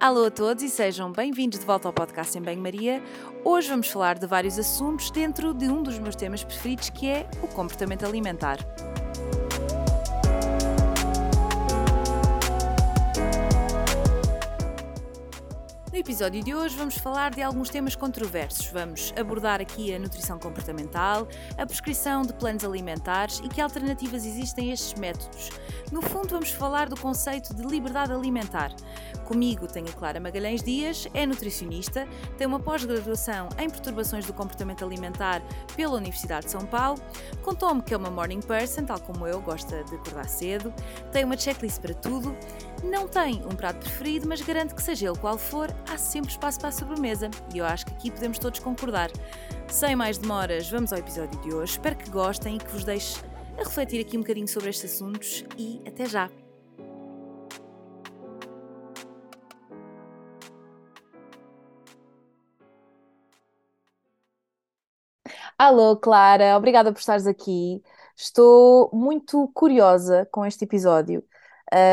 Alô a todos e sejam bem-vindos de volta ao podcast em Banho-Maria. Hoje vamos falar de vários assuntos dentro de um dos meus temas preferidos que é o comportamento alimentar. Episódio de hoje vamos falar de alguns temas controversos. Vamos abordar aqui a nutrição comportamental, a prescrição de planos alimentares e que alternativas existem a estes métodos. No fundo, vamos falar do conceito de liberdade alimentar. Comigo tenho a Clara Magalhães Dias, é nutricionista, tem uma pós-graduação em perturbações do comportamento alimentar pela Universidade de São Paulo, contou-me que é uma morning person, tal como eu, gosta de acordar cedo, tem uma checklist para tudo não tem um prato preferido, mas garante que seja ele qual for, há sempre espaço para a sobremesa e eu acho que aqui podemos todos concordar. Sem mais demoras, vamos ao episódio de hoje. Espero que gostem e que vos deixe a refletir aqui um bocadinho sobre estes assuntos e até já! Alô, Clara, obrigada por estares aqui. Estou muito curiosa com este episódio.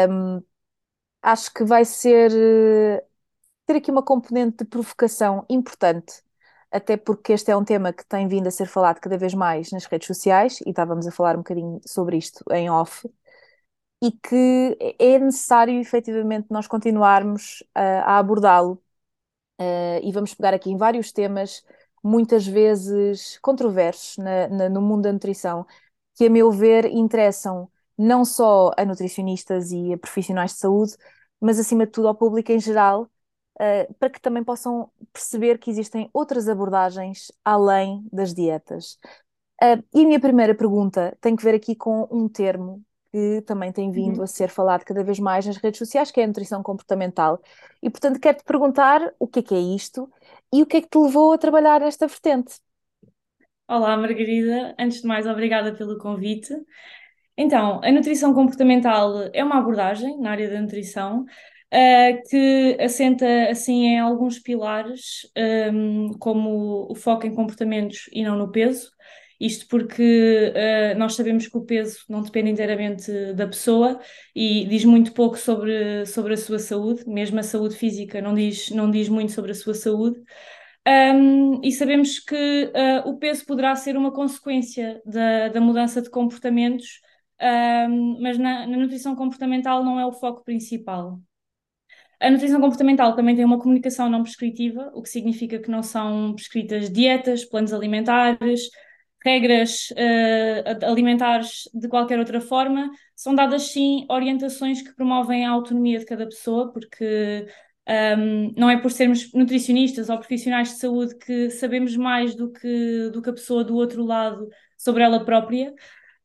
Um, acho que vai ser ter aqui uma componente de provocação importante, até porque este é um tema que tem vindo a ser falado cada vez mais nas redes sociais, e estávamos a falar um bocadinho sobre isto em off, e que é necessário efetivamente nós continuarmos uh, a abordá-lo. Uh, e vamos pegar aqui em vários temas, muitas vezes controversos na, na, no mundo da nutrição, que, a meu ver, interessam não só a nutricionistas e a profissionais de saúde, mas acima de tudo ao público em geral, uh, para que também possam perceber que existem outras abordagens além das dietas. Uh, e a minha primeira pergunta tem que ver aqui com um termo que também tem vindo uhum. a ser falado cada vez mais nas redes sociais, que é a nutrição comportamental. E, portanto, quero-te perguntar o que é que é isto e o que é que te levou a trabalhar nesta vertente. Olá, Margarida. Antes de mais, obrigada pelo convite. Então, a nutrição comportamental é uma abordagem na área da nutrição uh, que assenta assim em alguns pilares, um, como o foco em comportamentos e não no peso. Isto porque uh, nós sabemos que o peso não depende inteiramente da pessoa e diz muito pouco sobre, sobre a sua saúde, mesmo a saúde física não diz, não diz muito sobre a sua saúde. Um, e sabemos que uh, o peso poderá ser uma consequência da, da mudança de comportamentos um, mas na, na nutrição comportamental não é o foco principal. A nutrição comportamental também tem uma comunicação não prescritiva, o que significa que não são prescritas dietas, planos alimentares, regras uh, alimentares de qualquer outra forma, são dadas sim orientações que promovem a autonomia de cada pessoa, porque um, não é por sermos nutricionistas ou profissionais de saúde que sabemos mais do que, do que a pessoa do outro lado sobre ela própria.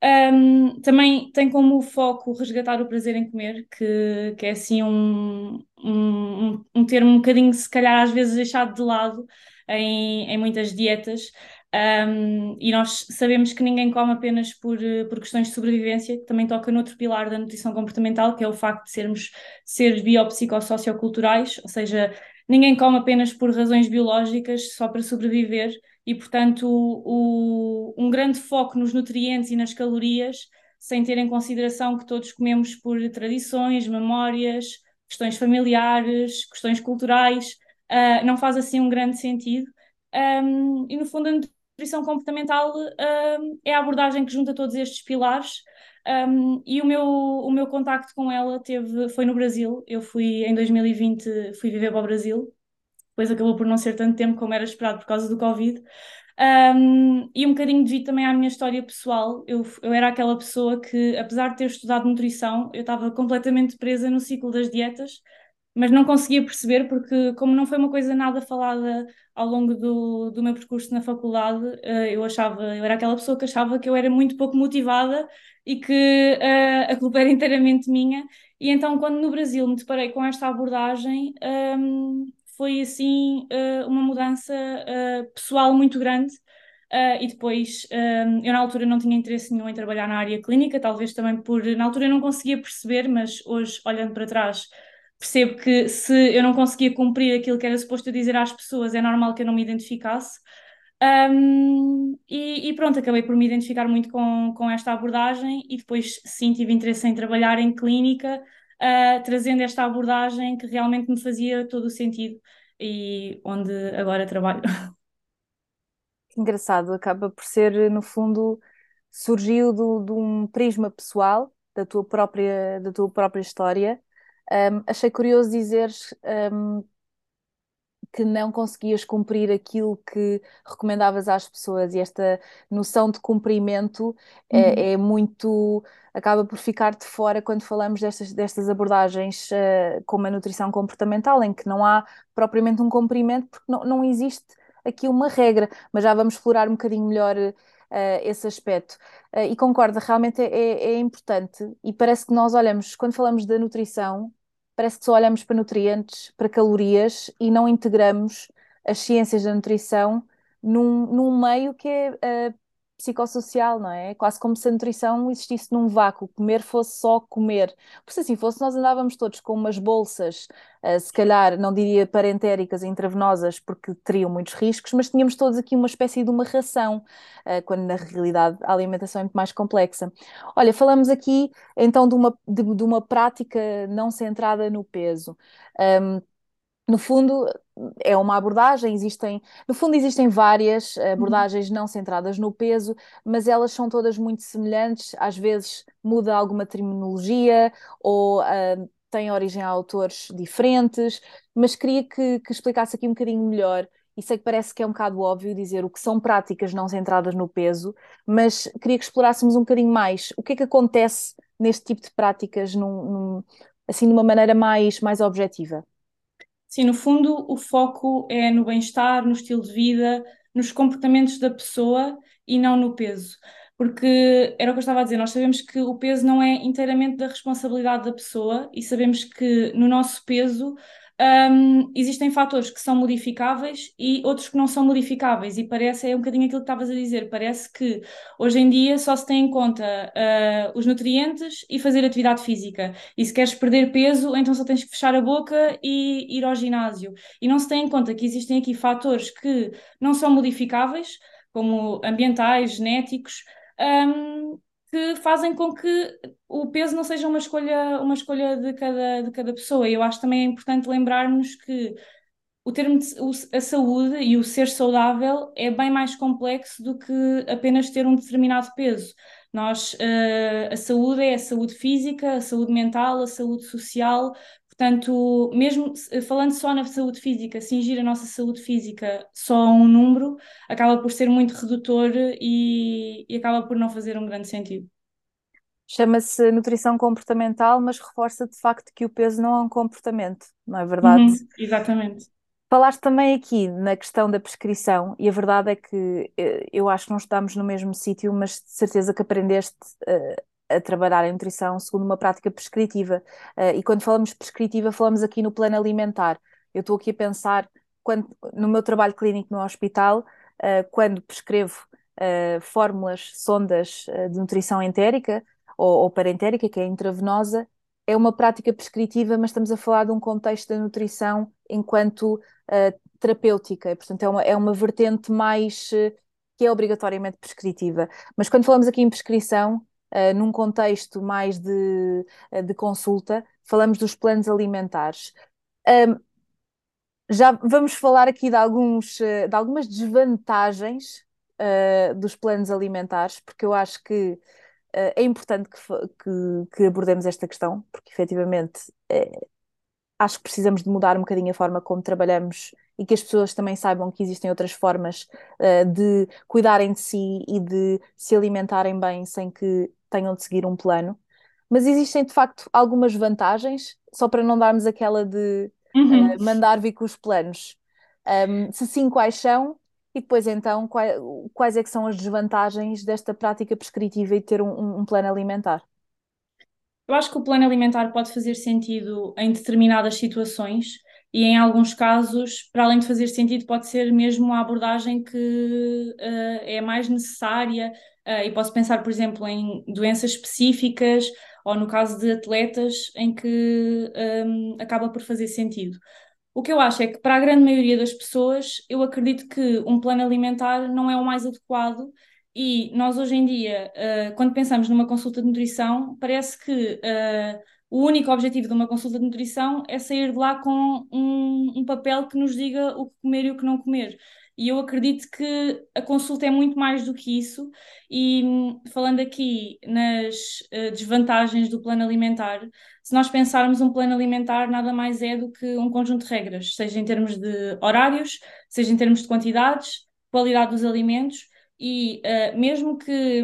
Um, também tem como foco resgatar o prazer em comer, que, que é assim um, um, um termo um bocadinho, se calhar, às vezes deixado de lado em, em muitas dietas. Um, e nós sabemos que ninguém come apenas por, por questões de sobrevivência, que também toca noutro pilar da nutrição comportamental, que é o facto de sermos seres biopsicossocioculturais, ou seja, ninguém come apenas por razões biológicas, só para sobreviver, e, portanto, o, um grande foco nos nutrientes e nas calorias, sem ter em consideração que todos comemos por tradições, memórias, questões familiares, questões culturais, uh, não faz assim um grande sentido. Um, e, no fundo, a nutrição comportamental um, é a abordagem que junta todos estes pilares. Um, e o meu, o meu contacto com ela teve, foi no Brasil. Eu fui, em 2020, fui viver para o Brasil depois acabou por não ser tanto tempo como era esperado por causa do Covid. Um, e um bocadinho devido também à minha história pessoal, eu, eu era aquela pessoa que, apesar de ter estudado nutrição, eu estava completamente presa no ciclo das dietas, mas não conseguia perceber porque, como não foi uma coisa nada falada ao longo do, do meu percurso na faculdade, uh, eu achava, eu era aquela pessoa que achava que eu era muito pouco motivada e que uh, a culpa era inteiramente minha. E então, quando no Brasil me deparei com esta abordagem, um, foi assim uh, uma mudança uh, pessoal muito grande. Uh, e depois, eu na altura não tinha interesse nenhum em trabalhar na área clínica, talvez também por. Na altura eu não conseguia perceber, mas hoje, olhando para trás, percebo que se eu não conseguia cumprir aquilo que era suposto dizer às pessoas, é normal que eu não me identificasse. Um, e, e, pronto, acabei por me identificar muito com, com esta abordagem e depois sim tive interesse em trabalhar em clínica uh, trazendo esta abordagem que realmente me fazia todo o sentido e onde agora trabalho. Engraçado, acaba por ser, no fundo, surgiu do, de um prisma pessoal da tua própria, da tua própria história. Um, achei curioso dizeres um, que não conseguias cumprir aquilo que recomendavas às pessoas e esta noção de cumprimento é, uhum. é, é muito acaba por ficar de fora quando falamos destas, destas abordagens uh, como a nutrição comportamental, em que não há propriamente um cumprimento, porque não, não existe aqui uma regra, mas já vamos explorar um bocadinho melhor uh, esse aspecto. Uh, e concordo, realmente é, é, é importante, e parece que nós olhamos, quando falamos da nutrição, parece que só olhamos para nutrientes, para calorias e não integramos as ciências da nutrição num, num meio que é uh, psicossocial, não é? Quase como se a nutrição existisse num vácuo, comer fosse só comer. Por se assim fosse, nós andávamos todos com umas bolsas, uh, se calhar, não diria parentéricas e intravenosas, porque teriam muitos riscos, mas tínhamos todos aqui uma espécie de uma ração, uh, quando na realidade a alimentação é muito mais complexa. Olha, falamos aqui então de uma, de, de uma prática não centrada no peso. Um, no fundo, é uma abordagem, existem, no fundo existem várias uhum. abordagens não centradas no peso, mas elas são todas muito semelhantes, às vezes muda alguma terminologia ou uh, tem origem a autores diferentes, mas queria que, que explicasse aqui um bocadinho melhor e sei que parece que é um bocado óbvio dizer o que são práticas não centradas no peso, mas queria que explorássemos um bocadinho mais o que é que acontece neste tipo de práticas num, num, assim de uma maneira mais, mais objetiva. Sim, no fundo, o foco é no bem-estar, no estilo de vida, nos comportamentos da pessoa e não no peso. Porque era o que eu estava a dizer, nós sabemos que o peso não é inteiramente da responsabilidade da pessoa e sabemos que no nosso peso um, existem fatores que são modificáveis e outros que não são modificáveis, e parece, é um bocadinho aquilo que estavas a dizer, parece que hoje em dia só se tem em conta uh, os nutrientes e fazer atividade física, e se queres perder peso, então só tens que fechar a boca e ir ao ginásio, e não se tem em conta que existem aqui fatores que não são modificáveis, como ambientais, genéticos, um, que fazem com que o peso não seja uma escolha, uma escolha de cada, de cada pessoa. E eu acho também é importante lembrarmos que o termo de, o, a saúde e o ser saudável é bem mais complexo do que apenas ter um determinado peso. Nós, uh, a saúde é a saúde física, a saúde mental, a saúde social. Portanto, mesmo falando só na saúde física, cingir a nossa saúde física só a um número, acaba por ser muito redutor e, e acaba por não fazer um grande sentido. Chama-se nutrição comportamental, mas reforça de facto que o peso não é um comportamento, não é verdade? Uhum, exatamente. Falaste também aqui na questão da prescrição, e a verdade é que eh, eu acho que não estamos no mesmo sítio, mas de certeza que aprendeste uh, a trabalhar a nutrição segundo uma prática prescritiva. Uh, e quando falamos prescritiva, falamos aqui no plano alimentar. Eu estou aqui a pensar, quando, no meu trabalho clínico no hospital, uh, quando prescrevo uh, fórmulas, sondas de nutrição entérica ou, ou parentérica, que é intravenosa, é uma prática prescritiva, mas estamos a falar de um contexto da nutrição enquanto terapêutica, portanto é uma, é uma vertente mais que é obrigatoriamente prescritiva. Mas quando falamos aqui em prescrição, uh, num contexto mais de, uh, de consulta, falamos dos planos alimentares. Um, já vamos falar aqui de, alguns, uh, de algumas desvantagens dos planos alimentares, porque eu acho que é importante que, que, que, abordemos esta questão, porque efetivamente acho que precisamos de mudar um bocadinho a forma como trabalhamos e que as pessoas também saibam que existem outras formas uh, de cuidarem de si e de se alimentarem bem sem que tenham de seguir um plano. Mas existem de facto algumas vantagens, só para não darmos aquela de uhum. uh, mandar vir com os planos. Um, se sim, quais são? E depois então, quais, quais é que são as desvantagens desta prática prescritiva e ter um, um plano alimentar? Eu acho que o plano alimentar pode fazer sentido em determinadas situações e em alguns casos, para além de fazer sentido, pode ser mesmo a abordagem que uh, é mais necessária. Uh, e posso pensar, por exemplo, em doenças específicas ou no caso de atletas em que um, acaba por fazer sentido. O que eu acho é que para a grande maioria das pessoas, eu acredito que um plano alimentar não é o mais adequado e nós hoje em dia, uh, quando pensamos numa consulta de nutrição, parece que o único objetivo de uma consulta de nutrição é sair de lá com um, um papel que nos diga o que comer e o que não comer. E eu acredito que a consulta é muito mais do que isso. E falando aqui nas uh, desvantagens do plano alimentar, se nós pensarmos um plano alimentar, nada mais é do que um conjunto de regras, seja em termos de horários, seja em termos de quantidades, qualidade dos alimentos, e uh, mesmo que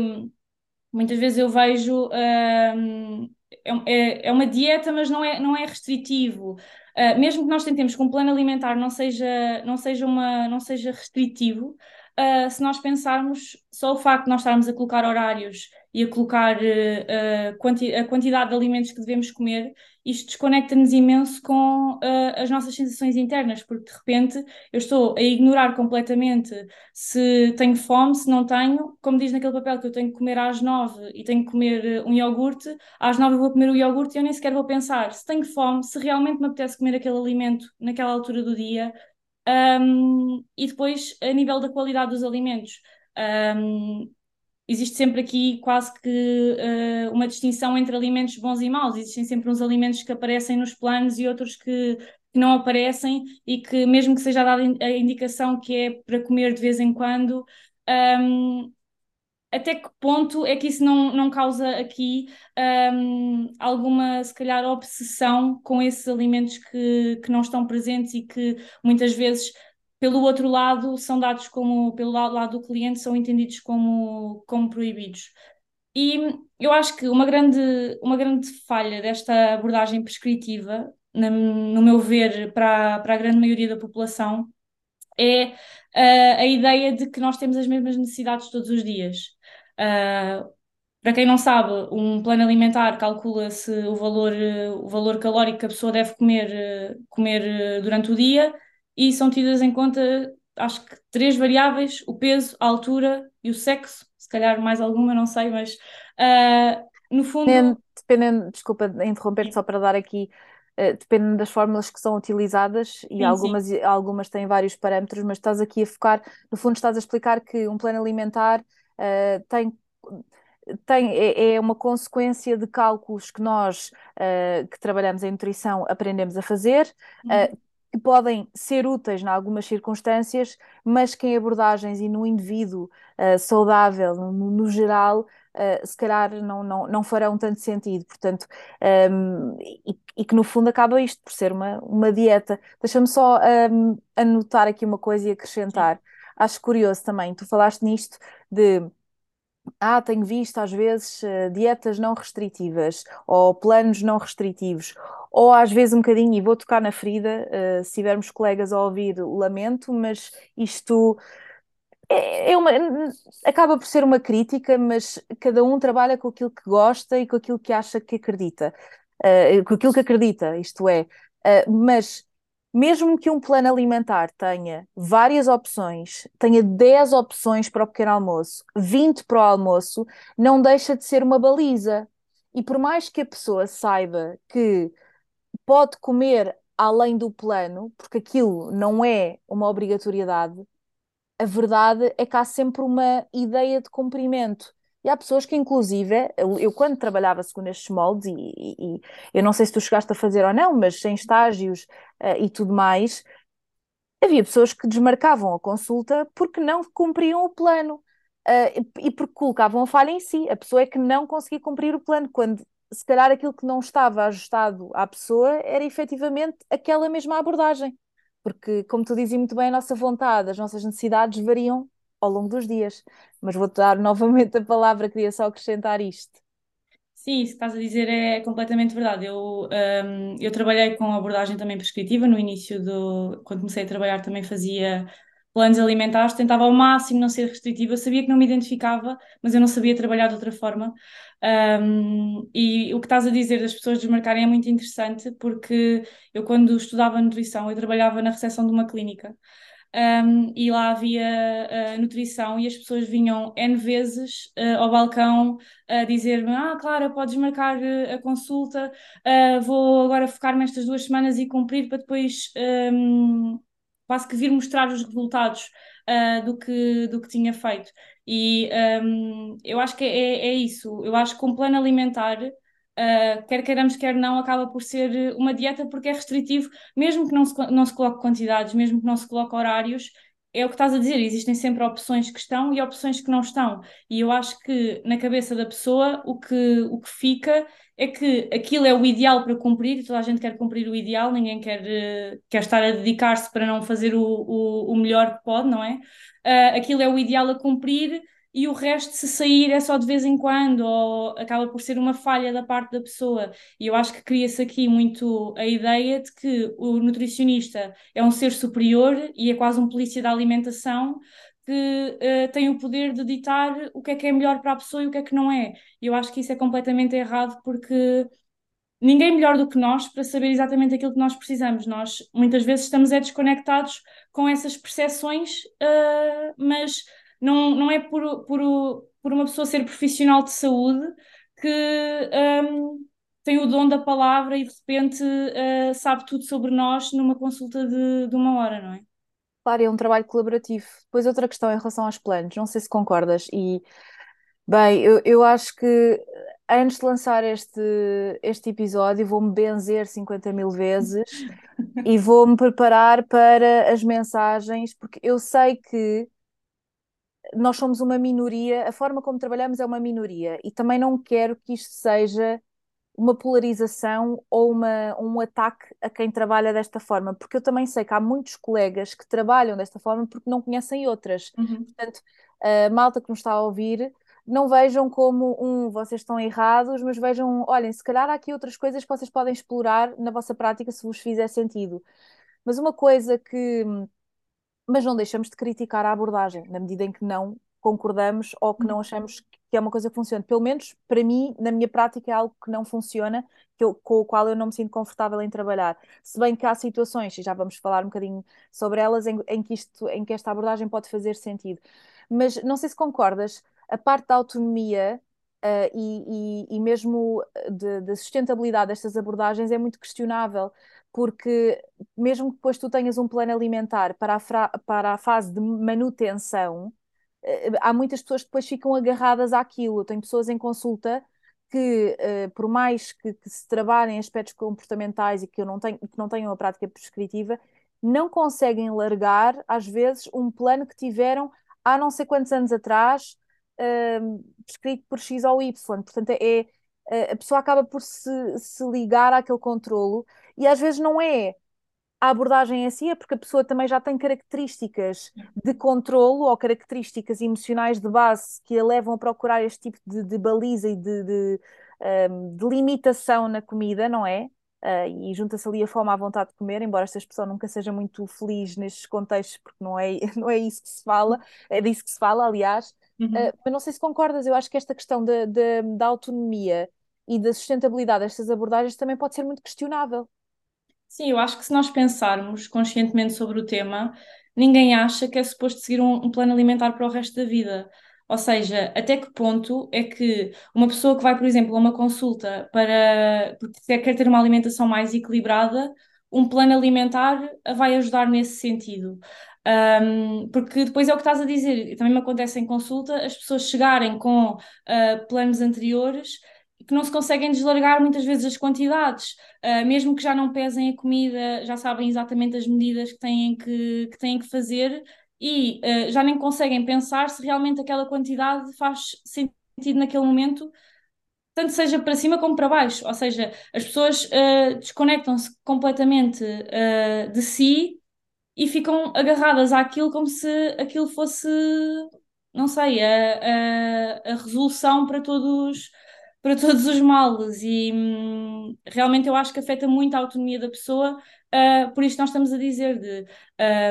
muitas vezes eu vejo. Uh, é, é uma dieta, mas não é, não é restritivo. Uh, mesmo que nós tentemos que um plano alimentar não seja, não seja, uma, não seja restritivo, uh, se nós pensarmos só o facto de nós estarmos a colocar horários e a colocar uh, quanti a quantidade de alimentos que devemos comer, isto desconecta-nos imenso com uh, as nossas sensações internas, porque de repente eu estou a ignorar completamente se tenho fome, se não tenho, como diz naquele papel que eu tenho que comer às nove e tenho que comer um iogurte, às nove eu vou comer o iogurte e eu nem sequer vou pensar se tenho fome, se realmente me apetece comer aquele alimento naquela altura do dia. Um, e depois, a nível da qualidade dos alimentos, um, existe sempre aqui quase que uh, uma distinção entre alimentos bons e maus. Existem sempre uns alimentos que aparecem nos planos e outros que, que não aparecem e que, mesmo que seja dada a indicação que é para comer de vez em quando, um, até que ponto é que isso não, não causa aqui um, alguma, se calhar, obsessão com esses alimentos que, que não estão presentes e que muitas vezes pelo outro lado, são dados como, pelo lado do cliente, são entendidos como, como proibidos. E eu acho que uma grande, uma grande falha desta abordagem prescritiva, no meu ver, para, para a grande maioria da população, é uh, a ideia de que nós temos as mesmas necessidades todos os dias. Uh, para quem não sabe, um plano alimentar calcula-se o valor, o valor calórico que a pessoa deve comer, comer durante o dia e são tidas em conta, acho que três variáveis: o peso, a altura e o sexo, se calhar mais alguma, não sei, mas uh, no fundo. Dependendo, dependendo desculpa interromper só para dar aqui. Uh, depende das fórmulas que são utilizadas e sim, algumas, sim. algumas têm vários parâmetros, mas estás aqui a focar, no fundo, estás a explicar que um plano alimentar uh, tem tem, é, é, uma consequência de cálculos que nós uh, que trabalhamos em nutrição aprendemos a fazer, uh, que podem ser úteis em algumas circunstâncias, mas que em abordagens e no indivíduo uh, saudável, no, no geral, uh, se calhar não, não, não farão tanto sentido. Portanto, um, e, e, que no fundo acaba isto por ser uma, uma dieta. Deixa-me só um, anotar aqui uma coisa e acrescentar. Sim. Acho curioso também, tu falaste nisto de ah, tenho visto às vezes uh, dietas não restritivas ou planos não restritivos, ou às vezes um bocadinho, e vou tocar na ferida, uh, se tivermos colegas a ouvir, lamento, mas isto é, é uma, acaba por ser uma crítica, mas cada um trabalha com aquilo que gosta e com aquilo que acha que acredita, uh, com aquilo que acredita, isto é, mas mesmo que um plano alimentar tenha várias opções, tenha 10 opções para o pequeno almoço, 20 para o almoço, não deixa de ser uma baliza. E por mais que a pessoa saiba que pode comer além do plano, porque aquilo não é uma obrigatoriedade, a verdade é que há sempre uma ideia de cumprimento. E há pessoas que, inclusive, eu, eu quando trabalhava segundo estes moldes, e, e, e, eu não sei se tu chegaste a fazer ou não, mas sem estágios uh, e tudo mais, havia pessoas que desmarcavam a consulta porque não cumpriam o plano uh, e, porque colocavam a falha em si. A pessoa é que não conseguia cumprir o plano, quando se calhar aquilo que não estava ajustado à pessoa era efetivamente aquela mesma abordagem. Porque, como tu dizes muito bem, a nossa vontade, as nossas necessidades variam ao longo dos dias. Mas vou-te dar novamente a palavra, queria só acrescentar isto. Sim, isso que estás a dizer é completamente verdade. Eu, um, eu trabalhei com abordagem também prescritiva no início do. Quando comecei a trabalhar, também fazia planos alimentares, tentava ao máximo não ser restritiva, sabia que não me identificava, mas eu não sabia trabalhar de outra forma. Um, e o que estás a dizer das pessoas desmarcarem é muito interessante, porque eu, quando estudava nutrição, eu trabalhava na recepção de uma clínica um, e lá havia uh, nutrição e as pessoas vinham N vezes uh, ao balcão a dizer-me: Ah, Clara, podes marcar uh, a consulta, vou agora focar-me estas duas semanas e cumprir para depois um, quase que vir mostrar os resultados do, que, do que tinha feito. E um, eu acho que é, é isso. Eu acho que um plano alimentar uh, quer queiramos, quer não, acaba por ser uma dieta porque é restritivo, mesmo que não se, não se coloque quantidades, mesmo que não se coloque horários, é o que estás a dizer, existem sempre opções que estão e opções que não estão. E eu acho que na cabeça da pessoa o que, o que fica é que aquilo é o ideal para cumprir, e toda a gente quer cumprir o ideal, ninguém quer, uh, quer estar a dedicar-se para não fazer o, o, o, melhor que pode, não é? Uh, aquilo é o ideal a cumprir e o resto, se sair, é só de vez em quando, ou acaba por ser uma falha da parte da pessoa. E eu acho que cria-se aqui muito a ideia de que o nutricionista é um ser superior e é quase um polícia da alimentação que uh, tem o poder de ditar o que é que é melhor para a pessoa e o que é que não é. E eu acho que isso é completamente errado porque ninguém melhor do que nós para saber exatamente aquilo que nós precisamos. Nós muitas vezes estamos é desconectados com essas percepções, uh, mas não, não é por, por, por uma pessoa ser profissional de saúde que um, tem o dom da palavra e de repente uh, sabe tudo sobre nós numa consulta de, de uma hora, não é? Claro, é um trabalho colaborativo. Depois outra questão em relação aos planos, não sei se concordas, e bem, eu, eu acho que antes de lançar este, este episódio vou-me benzer 50 mil vezes e vou-me preparar para as mensagens, porque eu sei que nós somos uma minoria, a forma como trabalhamos é uma minoria, e também não quero que isto seja uma polarização ou uma, um ataque a quem trabalha desta forma, porque eu também sei que há muitos colegas que trabalham desta forma porque não conhecem outras. Uhum. Portanto, a malta que nos está a ouvir, não vejam como um, vocês estão errados, mas vejam, olhem, se calhar há aqui outras coisas que vocês podem explorar na vossa prática se vos fizer sentido. Mas uma coisa que mas não deixamos de criticar a abordagem, na medida em que não concordamos ou que não achamos que é uma coisa que funciona. Pelo menos, para mim, na minha prática, é algo que não funciona, que eu, com o qual eu não me sinto confortável em trabalhar. Se bem que há situações, e já vamos falar um bocadinho sobre elas, em, em que, isto, em que esta abordagem pode fazer sentido. Mas não sei se concordas, a parte da autonomia Uh, e, e, e, mesmo da sustentabilidade destas abordagens é muito questionável, porque mesmo que depois tu tenhas um plano alimentar para a, para a fase de manutenção, há muitas pessoas que depois ficam agarradas àquilo. Eu tenho pessoas em consulta que, uh, por mais que, que, se trabalhem aspectos comportamentais e que, eu não tenho, que não tenham a prática prescritiva, não conseguem largar, às vezes, um plano que tiveram há não sei quantos anos atrás uh, prescrito por X ou Y. Portanto, é, é, a pessoa acaba por se, se ligar àquele controlo e às vezes não é a abordagem em si, é porque a pessoa também já tem características de controlo ou características emocionais de base que a levam a procurar este tipo de, de baliza e de, de, um, de, limitação na comida, não é? Uh, e junta-se ali a fome à vontade de comer, embora esta expressão nunca seja muito feliz nestes contextos, porque não é, não é isso que se fala, é disso que se fala, aliás, Uhum. Uh, mas não sei se concordas, eu acho que esta questão da, da, da autonomia e da sustentabilidade destas abordagens também pode ser muito questionável. Sim, eu acho que se nós pensarmos conscientemente sobre o tema, ninguém acha que é suposto seguir um, um, plano alimentar para o resto da vida. Ou seja, até que ponto é que uma pessoa que vai, por exemplo, a uma consulta para porque quer ter uma alimentação mais equilibrada, um plano alimentar vai ajudar nesse sentido. Um, porque depois é o que estás a dizer, também me acontece em consulta, as pessoas chegarem com uh, planos anteriores que não se conseguem deslargar muitas vezes as quantidades, uh, mesmo que já não pesem a comida, já sabem exatamente as medidas que têm que, que, têm que fazer e uh, já nem conseguem pensar se realmente aquela quantidade faz sentido naquele momento, tanto seja para cima como para baixo. Ou seja, as pessoas uh, desconectam-se completamente de si e ficam agarradas àquilo como se aquilo fosse, não sei, a, a, a resolução para todos, para todos os males. E hum, realmente eu acho que afeta muito a autonomia da pessoa, uh, por isso nós estamos a dizer de.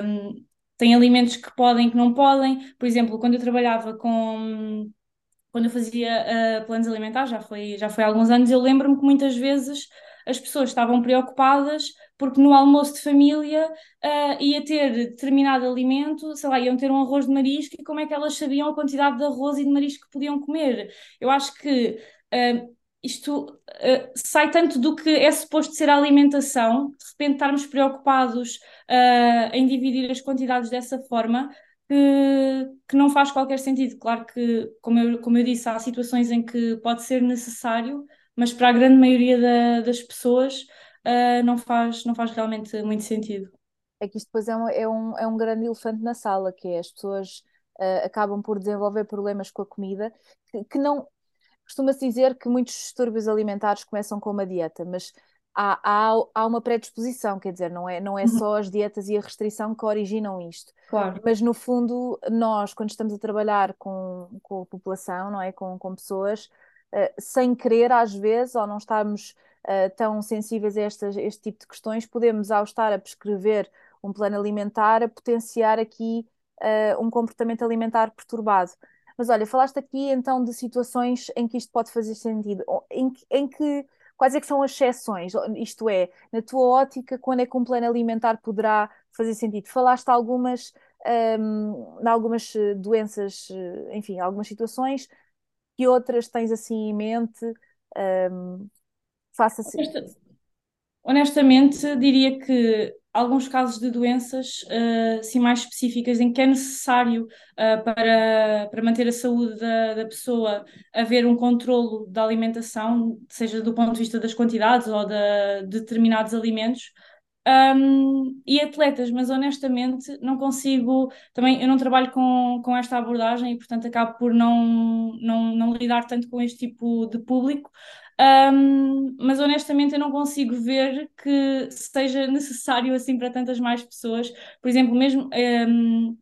Um, tem alimentos que podem, que não podem. Por exemplo, quando eu trabalhava com. Quando eu fazia uh, planos alimentares, já foi, já foi há alguns anos, eu lembro-me que muitas vezes as pessoas estavam preocupadas porque no almoço de família uh, ia ter determinado alimento, sei lá, iam ter um arroz de marisco e como é que elas sabiam a quantidade de arroz e de marisco que podiam comer. Eu acho que isto uh, sai tanto do que é suposto ser a alimentação, de repente estarmos preocupados em dividir as quantidades dessa forma, que, que, não faz qualquer sentido. Claro que, como eu, como eu disse, há situações em que pode ser necessário, mas para a grande maioria da, das pessoas uh, não, faz, não faz realmente muito sentido. É que isto depois é um, é um, é um grande elefante na sala, que é as pessoas uh, acabam por desenvolver problemas com a comida que, que não. Costuma-se dizer que muitos distúrbios alimentares começam com uma dieta, mas há, há, há uma predisposição, quer dizer, não é, não é Uhum. só as dietas e a restrição que originam isto. Claro. Mas no fundo, nós, quando estamos a trabalhar com, com a população, não é? Com, com pessoas, uh, sem querer, às vezes, ou não estarmos uh, tão sensíveis a estas, este tipo de questões, podemos, ao estar a prescrever um plano alimentar, a potenciar aqui uh, um comportamento alimentar perturbado. Mas olha, falaste aqui então de situações em que isto pode fazer sentido, em, em que quais é que são as exceções? Isto é, na tua ótica, quando é que um plano alimentar poderá fazer sentido? Falaste algumas, um, em algumas doenças, enfim, algumas situações, que outras tens assim em mente? Um, faça Honesta, honestamente, diria que alguns casos de doenças uh, assim mais específicas em que é necessário uh, para, para manter a saúde da, da pessoa haver um controlo da alimentação, seja do ponto de vista das quantidades ou de, de determinados alimentos. Um, e atletas, mas honestamente não consigo, também eu não trabalho com, com esta abordagem e portanto acabo por não, não, não lidar tanto com este tipo de público, um, mas honestamente eu não consigo ver que seja necessário assim para tantas mais pessoas. Por exemplo, mesmo um,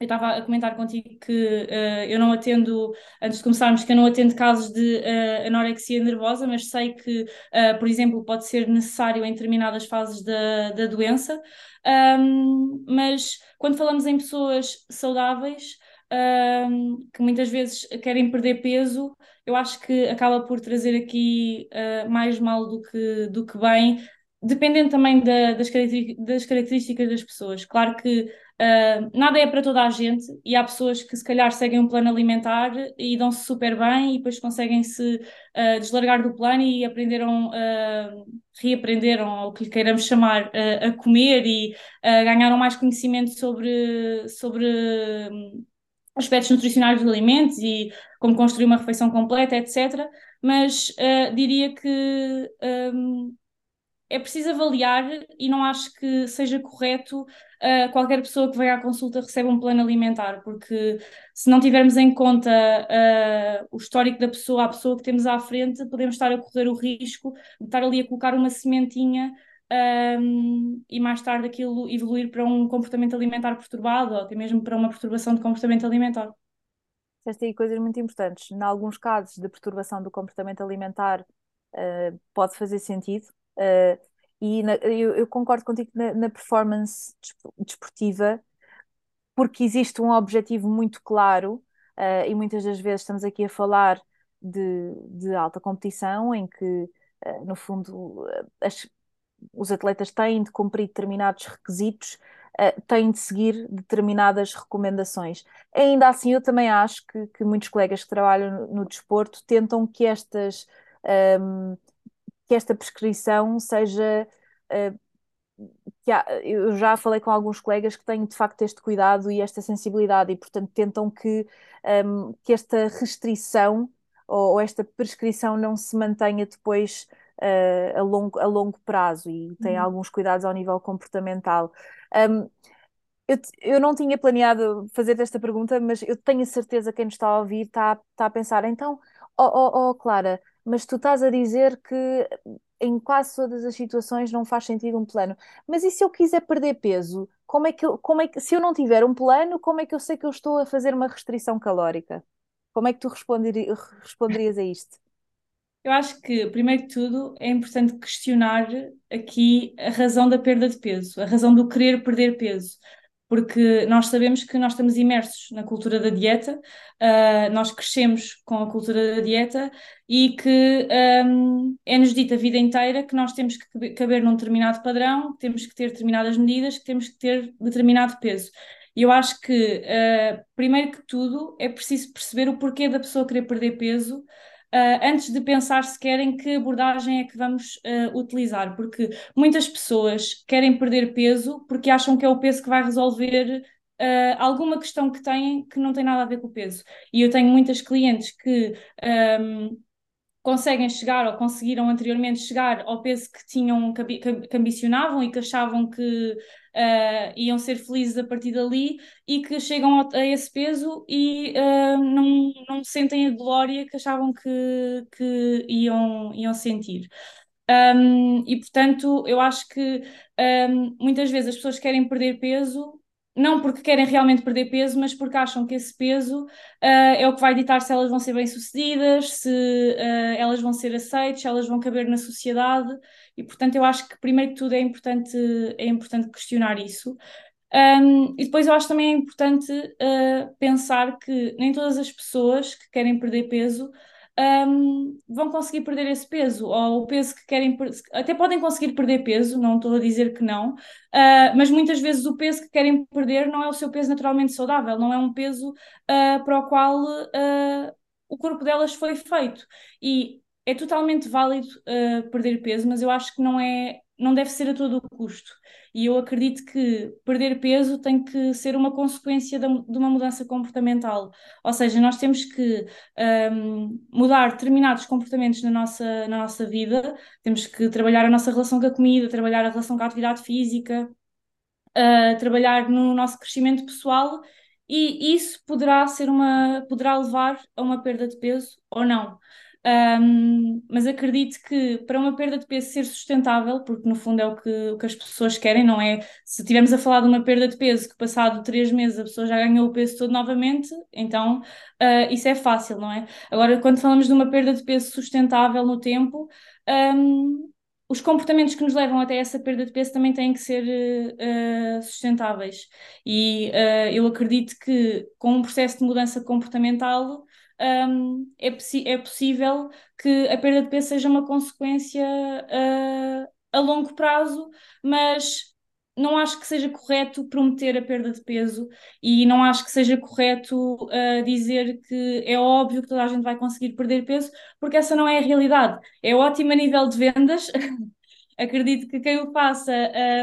eu estava a comentar contigo que uh, eu não atendo, antes de começarmos, que eu não atendo casos de uh, anorexia nervosa, mas sei que, uh, por exemplo, pode ser necessário em determinadas fases da, da doença. Um, mas quando falamos em pessoas saudáveis, que muitas vezes querem perder peso, eu acho que acaba por trazer aqui mais mal do que, do que bem, dependendo também da, das, das características das pessoas. Claro que Uh, nada é para toda a gente e há pessoas que se calhar seguem um plano alimentar e dão-se super bem e depois conseguem se uh, deslargar do plano e aprenderam, uh, reaprenderam, ou o que lhe queiramos chamar, a comer e ganharam mais conhecimento sobre, sobre aspectos nutricionais dos alimentos e como construir uma refeição completa, etc. Mas diria que um, é preciso avaliar e não acho que seja correto uh, qualquer pessoa que venha à consulta receba um plano alimentar, porque se não tivermos em conta uh, o histórico da pessoa, a pessoa que temos à frente, podemos estar a correr o risco de estar ali a colocar uma sementinha um, e mais tarde aquilo evoluir para um comportamento alimentar perturbado ou até mesmo para uma perturbação de comportamento alimentar. Disseste aí coisas muito importantes. Em alguns casos de perturbação do comportamento alimentar, uh, pode fazer sentido. Uh, e na, eu, eu, concordo contigo na, na, performance desportiva, porque existe um objetivo muito claro, uh, e muitas das vezes estamos aqui a falar de, de alta competição, em que, uh, no fundo, as, os atletas têm de cumprir determinados requisitos, uh, têm de seguir determinadas recomendações. Ainda assim, eu também acho que, que muitos colegas que trabalham no, no desporto tentam que estas. Um, que esta prescrição seja. Uh, que há, eu já falei com alguns colegas que têm de facto este cuidado e esta sensibilidade e, portanto, tentam que, um, que esta restrição ou, ou, esta prescrição não se mantenha depois uh, a, longo, a longo prazo e têm uhum. alguns cuidados ao nível comportamental. Um, eu, eu, não tinha planeado fazer esta pergunta, mas eu tenho a certeza que quem nos está a ouvir está, está a pensar, então, oh, oh, oh Clara, mas tu estás a dizer que em quase todas as situações não faz sentido um plano. Mas e se eu quiser perder peso? Como é que eu, como é que, se eu não tiver um plano, como é que eu sei que eu estou a fazer uma restrição calórica? Como é que tu responderias a isto? Eu acho que, primeiro de tudo, é importante questionar aqui a razão da perda de peso, a razão do querer perder peso porque nós sabemos que nós estamos imersos na cultura da dieta, uh, nós crescemos com a cultura da dieta e que um, é-nos dito a vida inteira que nós temos que caber num determinado padrão, que temos que ter determinadas medidas, que temos que ter determinado peso. E eu acho que, uh, primeiro que tudo, é preciso perceber o porquê da pessoa querer perder peso uh, antes de pensar sequer em que abordagem é que vamos uh, utilizar, porque muitas pessoas querem perder peso porque acham que é o peso que vai resolver uh, alguma questão que têm que não tem nada a ver com o peso. E eu tenho muitas clientes que. Um, conseguem chegar ou conseguiram anteriormente chegar ao peso que tinham, que, que ambicionavam e que achavam que uh, iam ser felizes a partir dali e que chegam a, a esse peso e uh, não, não sentem a glória que achavam que, que iam, iam sentir. Um, e portanto, eu acho que um, muitas vezes as pessoas querem perder peso não porque querem realmente perder peso, mas porque acham que esse peso uh, é o que vai ditar se elas vão ser bem-sucedidas, se uh, elas vão ser aceitas, se elas vão caber na sociedade. E, portanto, eu acho que, primeiro de tudo, é importante, é importante questionar isso. Um, e depois eu acho também é importante uh, pensar que nem todas as pessoas que querem perder peso um, vão conseguir perder esse peso, ou o peso que querem, até podem conseguir perder peso, não estou a dizer que não, uh, mas muitas vezes o peso que querem perder não é o seu peso naturalmente saudável, não é um peso uh, para o qual o corpo delas foi feito. E é totalmente válido perder peso, mas eu acho que não é, não deve ser a todo o custo. E eu acredito que perder peso tem que ser uma consequência de uma mudança comportamental. Ou seja, nós temos que um, mudar determinados comportamentos na nossa, na nossa vida, temos que trabalhar a nossa relação com a comida, trabalhar a relação com a atividade física, uh, trabalhar no nosso crescimento pessoal. E isso poderá ser uma, poderá levar a uma perda de peso ou não. Um, mas acredito que para uma perda de peso ser sustentável, porque no fundo é o que, o que as pessoas querem, não é? Se estivermos a falar de uma perda de peso que passado três meses a pessoa já ganhou o peso todo novamente, então uh, isso é fácil, não é? Agora, quando falamos de uma perda de peso sustentável no tempo, um, os comportamentos que nos levam até essa perda de peso também têm que ser uh, sustentáveis. E uh, eu acredito que com um processo de mudança comportamental um, é, é possível que a perda de peso seja uma consequência uh, a longo prazo, mas não acho que seja correto prometer a perda de peso e não acho que seja correto uh, dizer que é óbvio que toda a gente vai conseguir perder peso, porque essa não é a realidade. É ótimo a nível de vendas, Acredito que quem o faça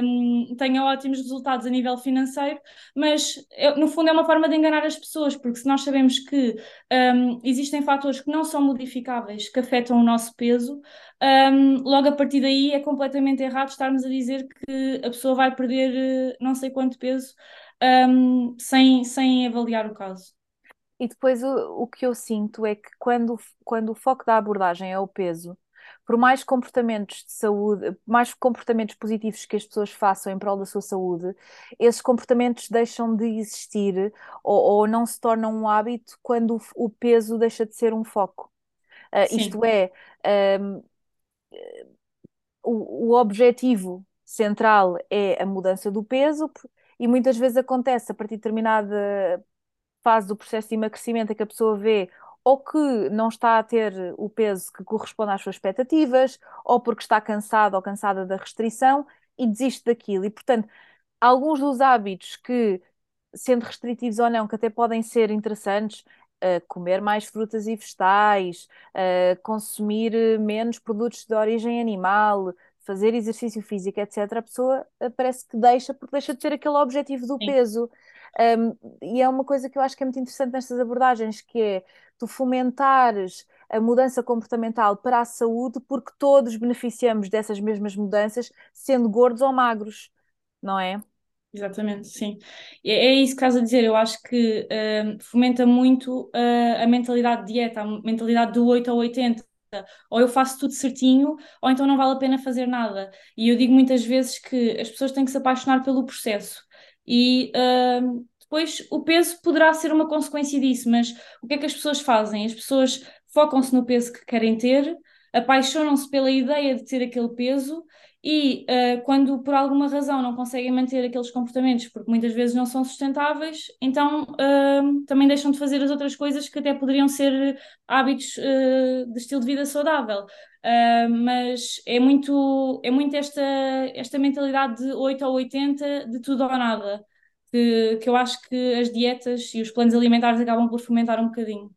um, tenha ótimos resultados a nível financeiro, mas no fundo é uma forma de enganar as pessoas, porque se nós sabemos que um, existem fatores que não são modificáveis, que afetam o nosso peso, um, logo a partir daí é completamente errado estarmos a dizer que a pessoa vai perder uh, não sei quanto peso hum, sem, sem avaliar o caso. E depois o, o que eu sinto é que quando, quando o foco da abordagem é o peso, por mais comportamentos de saúde, mais comportamentos positivos que as pessoas façam em prol da sua saúde, esses comportamentos deixam de existir ou, ou não se tornam um hábito quando o, o peso deixa de ser um foco. Uh, isto é, um, o, o objetivo central é a mudança do peso e muitas vezes acontece a partir de determinada fase do processo de emagrecimento em que a pessoa vê ou que não está a ter o peso que corresponde às suas expectativas, ou porque está cansado ou cansada da restrição e desiste daquilo. E, portanto, alguns dos hábitos que, sendo restritivos ou não, que até podem ser interessantes, uh, comer mais frutas e vegetais, uh, consumir menos produtos de origem animal, fazer exercício físico, etc., a pessoa uh, parece que deixa, porque deixa de ter aquele objetivo do Sim. peso. Um, e é uma coisa que eu acho que é muito interessante nestas abordagens, que é tu fomentares a mudança comportamental para a saúde, porque todos beneficiamos dessas mesmas mudanças, sendo gordos ou magros, não é? Exatamente, sim. É, é isso que estás a dizer. Eu acho que uh, fomenta muito uh, a mentalidade de dieta, a mentalidade do 8 ao 80. Ou eu faço tudo certinho, ou então não vale a pena fazer nada. E eu digo muitas vezes que as pessoas têm que se apaixonar pelo processo. E uh, depois o peso poderá ser uma consequência disso, mas o que é que as pessoas fazem? As pessoas focam-se no peso que querem ter, apaixonam-se pela ideia de ter aquele peso e uh, quando por alguma razão não conseguem manter aqueles comportamentos, porque muitas vezes não são sustentáveis, então uh, também deixam de fazer as outras coisas que até poderiam ser hábitos uh, de estilo de vida saudável. mas é muito, é muito esta, esta mentalidade de 8 ou 80, de tudo ou nada que, que eu acho que as dietas e os planos alimentares acabam por fomentar um bocadinho.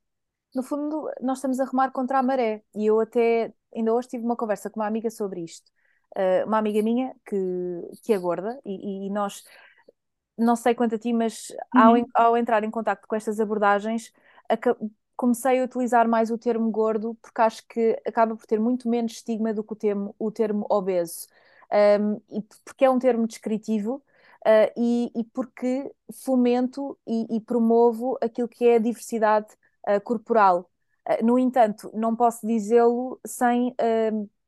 No fundo, nós estamos a remar contra a maré e eu até ainda hoje tive uma conversa com uma amiga sobre isto. Uh, uma amiga minha que, que é gorda e, e nós, não sei quanto a ti, mas uhum. ao, ao entrar em contato com estas abordagens, comecei a utilizar mais o termo gordo porque acho que acaba por ter muito menos estigma do que o termo, o termo obeso. Um, e porque é um termo descritivo uh, e, e, porque fomento e, e, promovo aquilo que é a diversidade uh, corporal. Uh, no entanto, não posso dizê-lo sem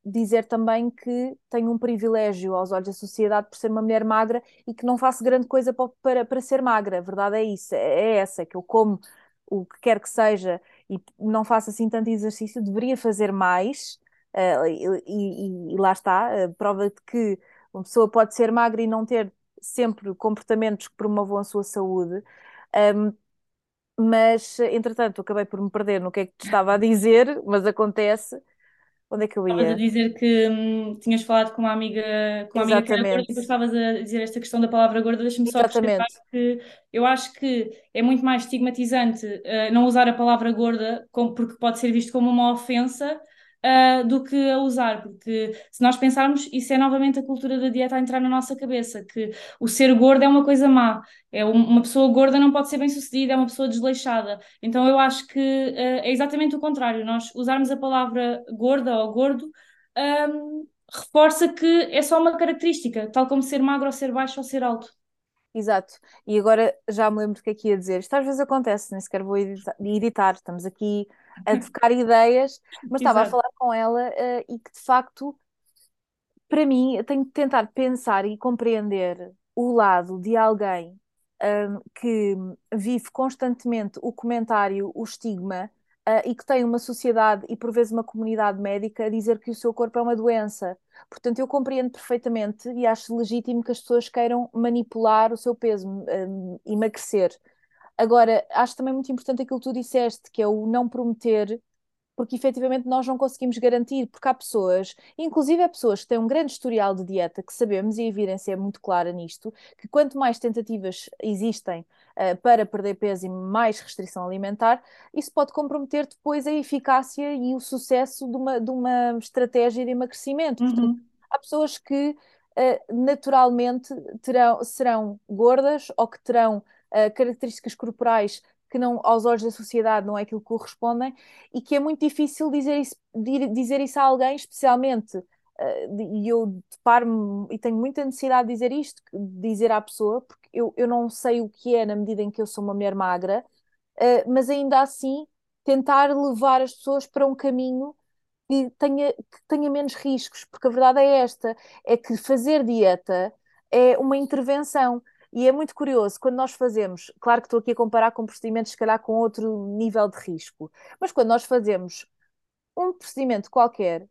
dizer também que tenho um privilégio aos olhos da sociedade por ser uma mulher magra e que não faço grande coisa para, para, para ser magra. A verdade é isso, é, é essa, que eu como o que quer que seja e não faço assim tanto exercício, deveria fazer mais. Uh, e, e, e, lá está, uh, prova de que uma pessoa pode ser magra e não ter sempre comportamentos que promovam a sua saúde. Um, mas, entretanto, acabei por me perder no que é que te estava a dizer, mas acontece. Onde é que eu Estavas a ia? dizer que hum, tinhas falado com uma amiga, com uma amiga que e depois estavas a dizer esta questão da palavra gorda. Deixa-me só acrescentar exatamente. que eu acho que é muito mais estigmatizante uh, não usar a palavra gorda como- porque pode ser visto como uma ofensa uh, do que a usar, porque se nós pensarmos, isso é novamente a cultura da dieta a entrar na nossa cabeça, que o ser gordo é uma coisa má, é um- uma pessoa gorda não pode ser bem-sucedida, é uma pessoa desleixada. Então eu acho que uh, é exatamente o contrário, nós usarmos a palavra gorda ou gordo. um, reforça que é só uma característica, tal como ser magro ou ser baixo ou ser alto. Exato. E agora já me lembro do que é que ia dizer. Isto às vezes acontece, nem sequer vou edita- editar. Estamos aqui a trocar ideias, mas estava a falar com ela, eh, e que de facto para mim, eu tenho de tentar pensar e compreender o lado de alguém, hum, que vive constantemente o comentário, o estigma, ah, e que tem uma sociedade e por vezes uma comunidade médica a dizer que o seu corpo é uma doença. Portanto, eu compreendo perfeitamente e acho legítimo que as pessoas queiram manipular o seu peso, hum, emagrecer. Agora, acho também muito importante aquilo que tu disseste, que é o não prometer porque efetivamente nós não conseguimos garantir, porque há pessoas, inclusive há pessoas que têm um grande historial de dieta, que sabemos, e a evidência é muito clara nisto, que quanto mais tentativas existem uh, para perder peso e mais restrição alimentar, isso pode comprometer depois a eficácia e o sucesso de uma, de uma estratégia de emagrecimento. Portanto, Uhum. há pessoas que uh, naturalmente terão, serão gordas ou que terão uh, características corporais que não, aos olhos da sociedade não é aquilo que correspondem e que é muito difícil dizer isso, dizer isso a alguém, especialmente, uh, e eu deparo-me e tenho muita necessidade de dizer isto, dizer à pessoa, porque eu, eu não sei o que é na medida em que eu sou uma mulher magra, uh, mas ainda assim tentar levar as pessoas para um caminho que tenha, que tenha menos riscos, porque a verdade é esta, é que fazer dieta é uma intervenção. E é muito curioso, quando nós fazemos, claro que estou aqui a comparar com procedimentos, se calhar com outro nível de risco, mas quando nós fazemos um procedimento qualquer,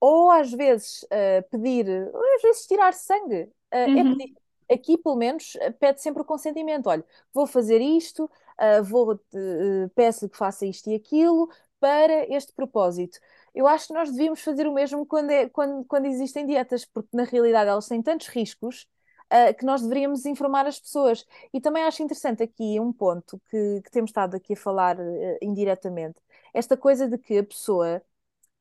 ou às vezes uh, pedir, às vezes tirar sangue, uh, é pedir. Uhum. Aqui, pelo menos, pede sempre o consentimento. Olha, vou fazer isto, uh, vou, peço-lhe que faça isto e aquilo para este propósito. Eu acho que nós devíamos fazer o mesmo quando, é, quando, quando existem dietas, porque na realidade elas têm tantos riscos uh, que nós deveríamos informar as pessoas. E também acho interessante aqui um ponto que, que temos estado aqui a falar uh, indiretamente: esta coisa de que a pessoa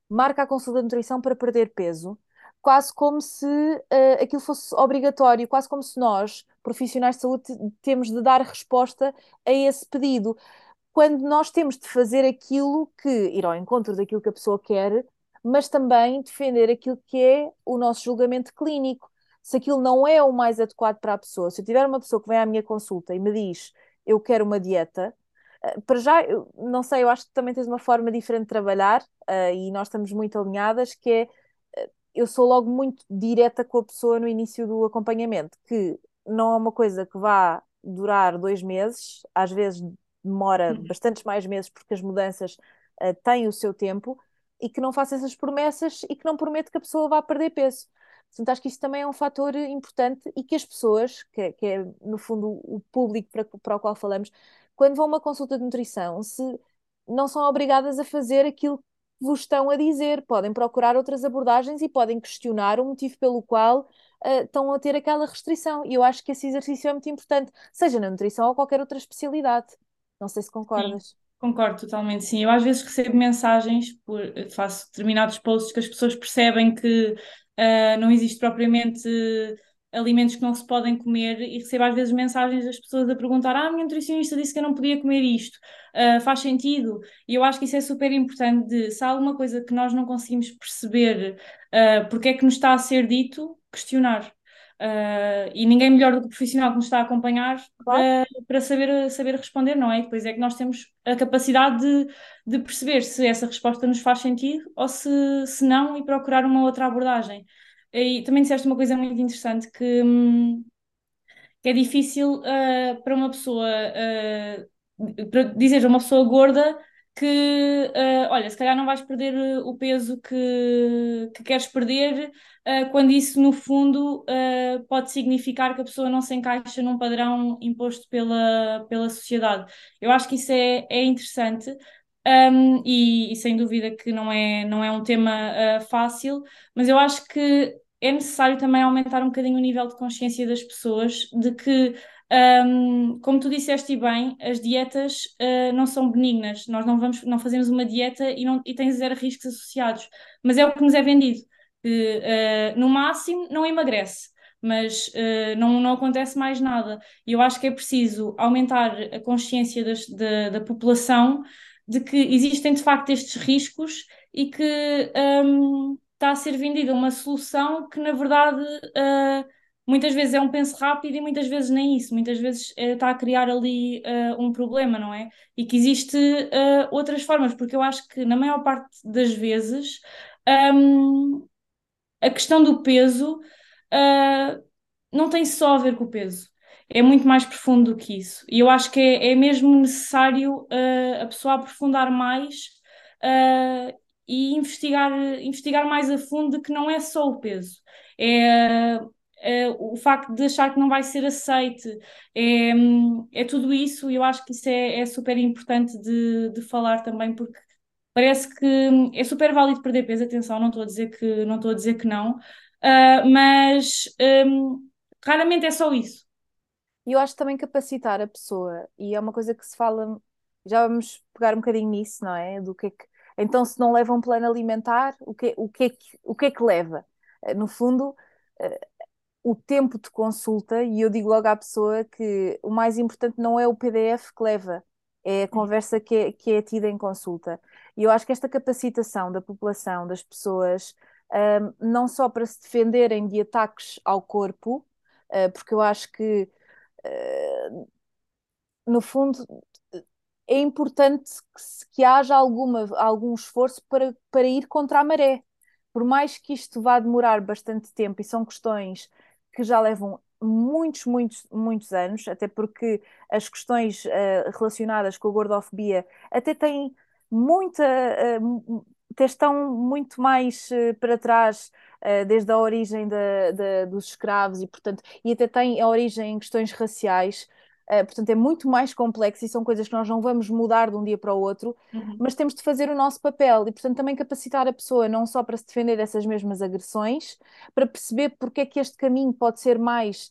marca a consulta de nutrição para perder peso, quase como se uh, aquilo fosse obrigatório, quase como se nós, profissionais de saúde, temos de dar resposta a esse pedido quando nós temos de fazer aquilo que ir ao encontro daquilo que a pessoa quer, mas também defender aquilo que é o nosso julgamento clínico. Se aquilo não é o mais adequado para a pessoa, se eu tiver uma pessoa que vem à minha consulta e me diz eu quero uma dieta, eh, para já, eu não sei, eu acho que também tens uma forma diferente de trabalhar uh, e nós estamos muito alinhadas, que é uh, eu sou logo muito direta com a pessoa no início do acompanhamento, que não é uma coisa que vá durar dois meses, às vezes demora bastantes mais meses porque as mudanças uh, têm o seu tempo e que não faça essas promessas e que não promete que a pessoa vá perder peso. Portanto, acho que isso também é um fator importante e que as pessoas, que, que é no fundo o público para, para o qual falamos, quando vão a uma consulta de nutrição, se não são obrigadas a fazer aquilo que vos estão a dizer, podem procurar outras abordagens e podem questionar o motivo pelo qual uh, estão a ter aquela restrição. E eu acho que esse exercício é muito importante, seja na nutrição ou qualquer outra especialidade. Não sei se Sim, concordas. concordo totalmente, sim. Eu às vezes recebo mensagens, por, faço determinados posts que as pessoas percebem que uh, não existe propriamente alimentos que não se podem comer e recebo às vezes mensagens das pessoas a perguntar: Ah, a minha nutricionista disse que eu não podia comer isto, uh, faz sentido? E eu acho que isso é super importante de se há alguma coisa que nós não conseguimos perceber uh, porque é que nos está a ser dito, questionar. Uh, e ninguém melhor do que o profissional que nos está a acompanhar Claro. para, para saber, saber responder, não é? E depois é que nós temos a capacidade de, de perceber se essa resposta nos faz sentido ou se, se não e procurar uma outra abordagem. E também disseste uma coisa muito interessante que, hum, que é difícil uh, para uma pessoa, uh, para dizer a uma pessoa gorda que, uh, olha, se calhar não vais perder o peso que, que queres perder, uh, quando isso, no fundo, uh, pode significar que a pessoa não se encaixa num padrão imposto pela, pela sociedade. Eu acho que isso é, é interessante. Um, e, e, sem dúvida que não é, não é um tema fácil, mas eu acho que é necessário também aumentar um bocadinho o nível de consciência das pessoas de que um, como tu disseste bem, as dietas uh, não são benignas. Nós não vamos, não fazemos uma dieta e, não, e tem zero riscos associados. Mas é o que nos é vendido. Que, uh, no máximo não emagrece, mas uh, não, não acontece mais nada. E eu acho que é preciso aumentar a consciência das, da, da população de que existem de facto estes riscos e que um, está a ser vendida uma solução que na verdade muitas vezes é um penso rápido e muitas vezes nem isso, muitas vezes uh, está a criar ali uh, um problema, não é? E que existe uh, outras formas, porque eu acho que na maior parte das vezes um, a questão do peso não tem só a ver com o peso. É muito mais profundo do que isso. E eu acho que é, é mesmo necessário a pessoa aprofundar mais e investigar, investigar mais a fundo que não é só o peso. É, é, o facto de achar que não vai ser aceite, é, é tudo isso, e eu acho que isso é, é super importante de, de falar também, porque parece que é super válido perder peso, atenção, não estou a dizer que não, estou a dizer que não, uh, mas um, raramente é só isso. E eu acho também capacitar a pessoa, e é uma coisa que se fala, já vamos pegar um bocadinho nisso, não é? Do que é que, então, se não leva um plano alimentar, o que, o que, é, que, o que é que leva? No fundo, o tempo de consulta, e eu digo logo à pessoa que o mais importante não é o PDF que leva, é a conversa que é, que é tida em consulta. E eu acho que esta capacitação da população, das pessoas, um, não só para se defenderem de ataques ao corpo, uh, porque eu acho que, uh, no fundo, é importante que, que haja alguma, algum esforço para, para ir contra a maré. Por mais que isto vá demorar bastante tempo, e são questões que já levam muitos, muitos, muitos anos, até porque as questões uh, relacionadas com a gordofobia até têm muita, uh, estão muito mais uh, para trás desde a origem dos escravos e, portanto, e até têm a origem em questões raciais. Uh, portanto, é muito mais complexo e são coisas que nós não vamos mudar de um dia para o outro, uhum. mas temos de fazer o nosso papel e, portanto, também capacitar a pessoa não só para se defender dessas mesmas agressões, para perceber porque é que este caminho pode ser mais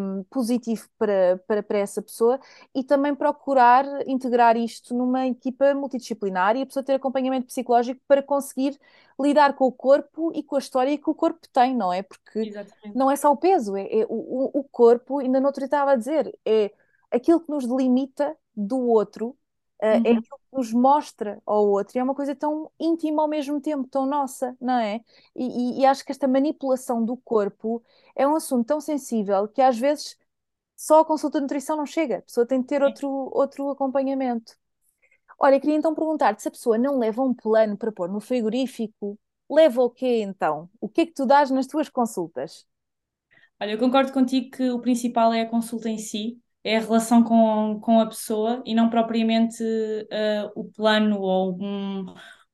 um, positivo para, para, para essa pessoa e também procurar integrar isto numa equipa multidisciplinar e a pessoa ter acompanhamento psicológico para conseguir lidar com o corpo e com a história que o corpo tem, não é? Porque Exatamente. não é só o peso, é, é o, o corpo, ainda no outro estava a dizer, é aquilo que nos delimita do outro, uh, é uhum. é aquilo que nos mostra ao outro, e é uma coisa tão íntima ao mesmo tempo, tão nossa, não é? E, e, e acho que esta manipulação do corpo é um assunto tão sensível que às vezes só a consulta de nutrição não chega, a pessoa tem de ter outro, outro acompanhamento. Olha, queria então perguntar-te se a pessoa não leva um plano para pôr no frigorífico, leva o quê então? O que é que tu dás nas tuas consultas? Olha, eu concordo contigo que o principal é a consulta em si, é a relação com, com a pessoa e não propriamente uh, o plano ou um,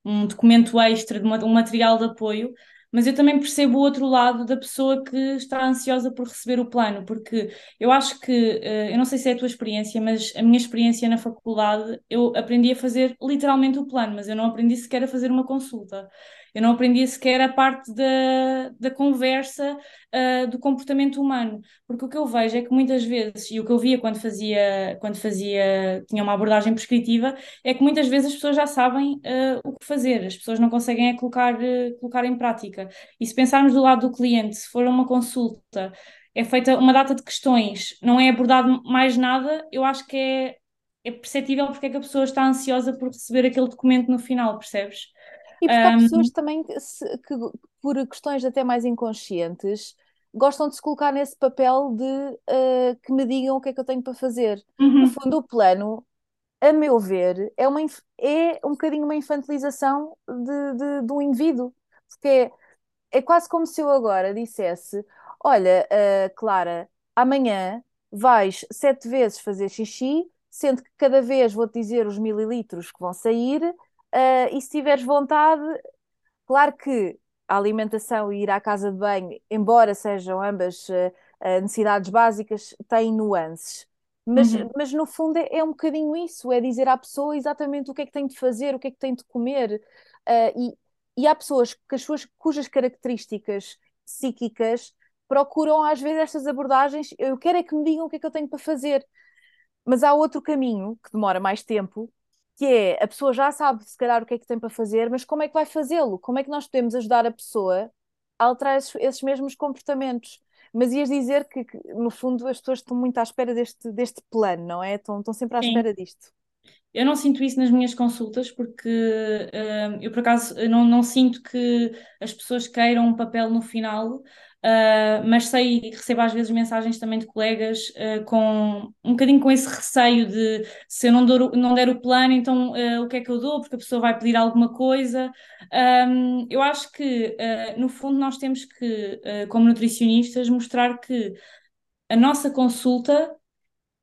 um documento extra, de uma, um material de apoio, mas eu também percebo o outro lado da pessoa que está ansiosa por receber o plano, porque eu acho que, uh, eu não sei se é a tua experiência, mas a minha experiência na faculdade, eu aprendi a fazer literalmente o plano, mas eu não aprendi sequer a fazer uma consulta eu não aprendia sequer a parte da, da conversa uh, do comportamento humano, porque o que eu vejo é que muitas vezes, e o que eu via quando fazia, quando fazia, tinha uma abordagem prescritiva, é que muitas vezes as pessoas já sabem uh, o que fazer, as pessoas não conseguem é colocar, uh, colocar em prática. E se pensarmos do lado do cliente, se for uma consulta é feita uma data de questões, não é abordado mais nada, eu acho que é, é perceptível porque é que a pessoa está ansiosa por receber aquele documento no final, percebes? E porque há pessoas também que, que, por questões até mais inconscientes, gostam de se colocar nesse papel de eh, que me digam o que é que eu tenho para fazer. No Uhum, fundo, o plano, a meu ver, é, uma, é um bocadinho uma infantilização de, de, de um indivíduo. Porque é, é quase como se eu agora dissesse: Olha, eh, Clara, amanhã vais sete vezes fazer xixi, sendo que cada vez vou-te dizer os mililitros que vão sair, eh, e se tiveres vontade, Claro que a alimentação e ir à casa de banho, embora sejam ambas eh, necessidades básicas, têm nuances. Mas, uhum, mas no fundo é, é um bocadinho isso, é dizer à pessoa exatamente o que é que tem de fazer, o que é que tem de comer. Eh, e, e há pessoas que as suas, cujas características psíquicas procuram às vezes estas abordagens. Eu quero é que me digam o que é que eu tenho para fazer. Mas há outro caminho que demora mais tempo, que é a pessoa já sabe se calhar o que é que tem para fazer, mas como é que vai fazê-lo? Como é que nós podemos ajudar a pessoa a alterar esses, esses mesmos comportamentos? Mas ias dizer que, que, no fundo, as pessoas estão muito à espera deste, deste plano, não é? Estão, estão sempre à sim. espera disto. Eu não sinto isso nas minhas consultas porque hum, eu por acaso não, não sinto que as pessoas queiram um papel no final, ah, mas sei e recebo às vezes mensagens também de colegas ah, com um bocadinho com esse receio de se eu não, dou, não der o plano, então ah, o que é que eu dou? Porque a pessoa vai pedir alguma coisa. Hum, eu acho que no fundo nós temos que, como nutricionistas, mostrar que a nossa consulta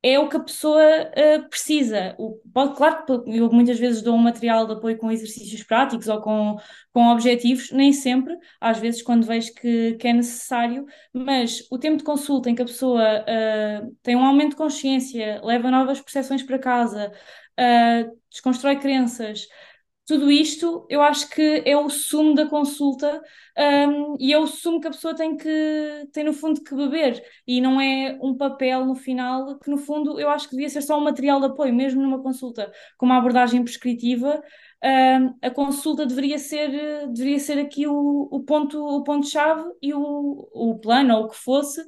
é o que a pessoa uh, precisa. O, pode, claro que eu muitas vezes dou um material de apoio com exercícios práticos ou com, com objetivos, nem sempre, às vezes quando vejo que, que é necessário, mas o tempo de consulta em que a pessoa uh, tem um aumento de consciência, leva novas percepções para casa, uh, desconstrói crenças. Tudo isto eu acho que é o sumo da consulta, um, e é o sumo que a pessoa tem que tem no fundo que beber e não é um papel no final que no fundo eu acho que devia ser só um material de apoio, mesmo numa consulta com uma abordagem prescritiva, um, a consulta deveria ser deveria ser aqui o, o ponto o ponto-chave e o, o plano ou o que fosse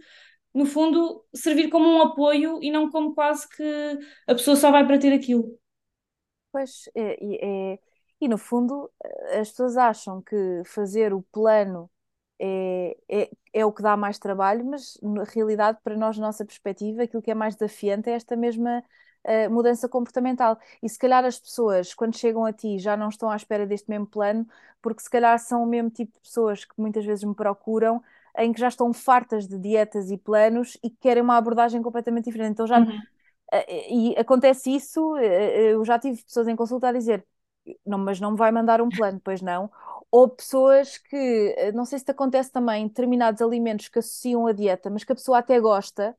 no fundo servir como um apoio e não como quase que a pessoa só vai para ter aquilo. Pois, é, é- e no fundo, eh, as pessoas acham que fazer o plano é, é, é o que dá mais trabalho, mas na realidade, para nós, na nossa perspectiva, aquilo que é mais desafiante é esta mesma eh, mudança comportamental. E se calhar as pessoas, quando chegam a ti, já não estão à espera deste mesmo plano, porque se calhar são o mesmo tipo de pessoas que muitas vezes me procuram, em que já estão fartas de dietas e planos e querem uma abordagem completamente diferente. Então já Uhum. E acontece isso, eh, eu já tive pessoas em consulta a dizer, não, mas não me vai mandar um plano, pois não. Ou pessoas que, eh, não sei se te acontece também, determinados alimentos que associam a dieta, mas que a pessoa até gosta.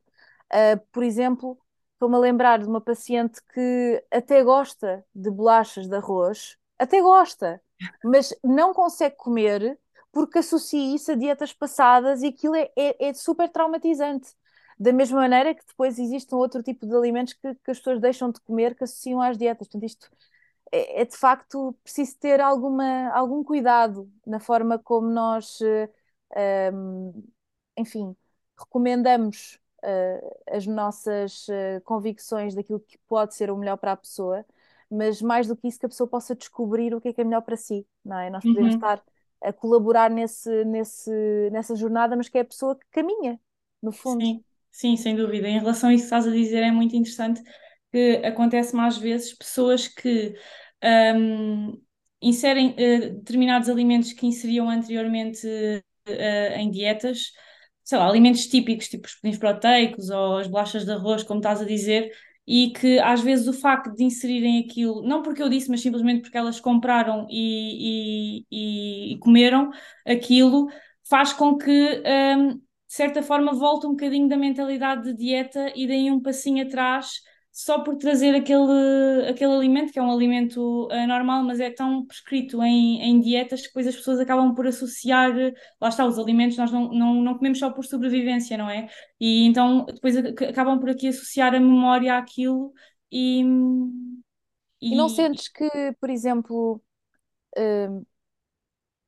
Uh, por exemplo, estou-me a lembrar de uma paciente que até gosta de bolachas de arroz, até gosta, mas não consegue comer porque associa isso a dietas passadas e aquilo é, é, é super traumatizante. Da mesma maneira que depois existe um outro tipo de alimentos que, que as pessoas deixam de comer que associam às dietas. Portanto, isto é, é de facto preciso ter alguma, algum cuidado na forma como nós, um, enfim, recomendamos uh, as nossas uh, convicções daquilo que pode ser o melhor para a pessoa, mas mais do que isso, que a pessoa possa descobrir o que é que é melhor para si, não é? Nós podemos Uhum. estar a colaborar nesse, nesse, nessa jornada, mas que é a pessoa que caminha, no fundo. Sim, sim, sem dúvida. Em relação a isso que estás a dizer, é muito interessante que acontece mais vezes pessoas que hum, inserem eh, determinados alimentos que inseriam anteriormente eh, em dietas, sei lá, alimentos típicos, tipo os pudins proteicos ou as bolachas de arroz, como estás a dizer, e que às vezes o facto de inserirem aquilo, não porque eu disse, mas simplesmente porque elas compraram e, e, e- comeram aquilo, faz com que. hum, de certa forma, volta um bocadinho da mentalidade de dieta e daí um passinho atrás, só por trazer aquele, aquele alimento, que é um alimento uh, normal, mas é tão prescrito em, em dietas que depois as pessoas acabam por associar, lá está, os alimentos nós não, não, não comemos só por sobrevivência, não é? E então depois acabam por aqui associar a memória àquilo e. E não e sentes que, por exemplo, hum,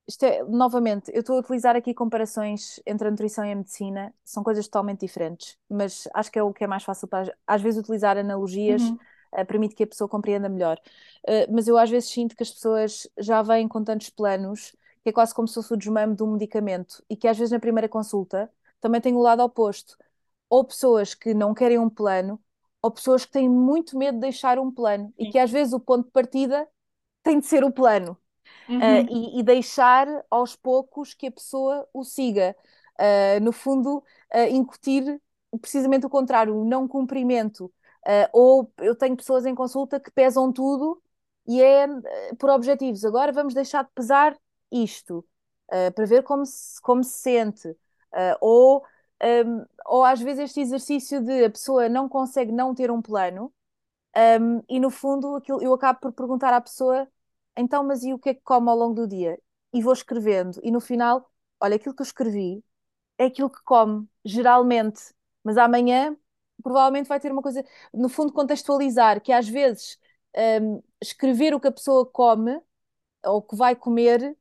isto é, novamente, eu estou a utilizar aqui comparações entre a nutrição e a medicina, são coisas totalmente diferentes, mas acho que é o que é mais fácil para, às vezes, utilizar analogias Uhum. uh, permite que a pessoa compreenda melhor. Uh, mas eu às vezes sinto que as pessoas já vêm com tantos planos que é quase como se fosse o desmame de um medicamento e que às vezes na primeira consulta também tem o lado oposto. Ou pessoas que não querem um plano, ou pessoas que têm muito medo de deixar um plano e Sim. que às vezes o ponto de partida tem de ser o plano. Uh, Uhum. e, e, deixar aos poucos que a pessoa o siga. Uh, no fundo, uh, incutir precisamente o contrário, o não cumprimento. ou eu tenho pessoas em consulta que pesam tudo e é por objetivos. Agora vamos deixar de pesar isto para ver como se, como se sente. ou, um, ou às vezes este exercício de a pessoa não consegue não ter um plano um, e no fundo aquilo, eu acabo por perguntar à pessoa então, mas e o que é que come ao longo do dia? E vou escrevendo, e no final, olha, aquilo que eu escrevi é aquilo que come, geralmente, mas amanhã provavelmente vai ter uma coisa, no fundo, contextualizar, que às vezes um, escrever o que a pessoa come ou que vai comer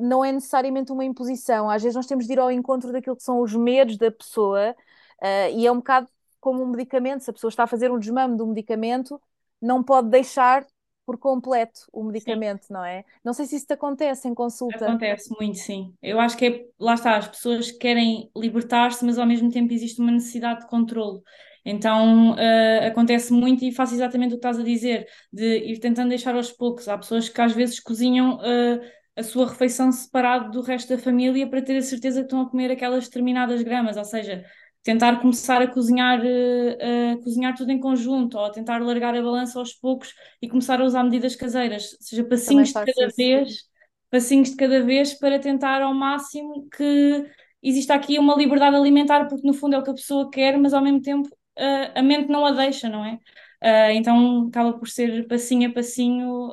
não é necessariamente uma imposição. Às vezes nós temos de ir ao encontro daquilo que são os medos da pessoa, uh, e é um bocado como um medicamento. Se a pessoa está a fazer um desmame do medicamento, não pode deixar por completo o medicamento, sim. não é? Não sei se isso te acontece em consulta. Acontece muito, sim. Eu acho que é, lá está, as pessoas querem libertar-se, mas ao mesmo tempo existe uma necessidade de controle. Então uh, acontece muito e faço exatamente o que estás a dizer, de ir tentando deixar aos poucos. Há pessoas que às vezes cozinham uh, a sua refeição separado do resto da família para ter a certeza que estão a comer aquelas determinadas gramas, ou seja, tentar começar a cozinhar, uh, a cozinhar tudo em conjunto, ou tentar largar a balança aos poucos e começar a usar medidas caseiras, ou seja, passinhos de cada isso. vez, passinhos de cada vez para tentar ao máximo que exista aqui uma liberdade alimentar, porque no fundo é o que a pessoa quer, mas ao mesmo tempo uh, a mente não a deixa, não é? Uh, então acaba por ser passinho a passinho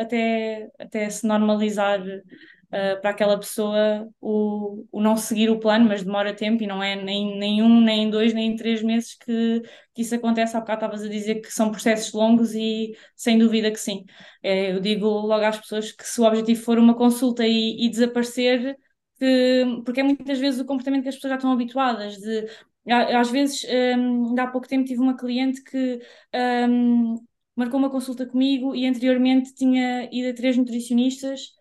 até, até se normalizar uh, para aquela pessoa o, o não seguir o plano, mas demora tempo e não é nem, nem um, nem dois, nem três meses que, que isso acontece. Há bocado estavas a dizer que são processos longos e sem dúvida que sim. É, eu digo logo às pessoas que se o objetivo for uma consulta e, e desaparecer, que, porque é muitas vezes o comportamento que as pessoas já estão habituadas de às vezes, um, há pouco tempo tive uma cliente que um, marcou uma consulta comigo e anteriormente tinha ido a três nutricionistas,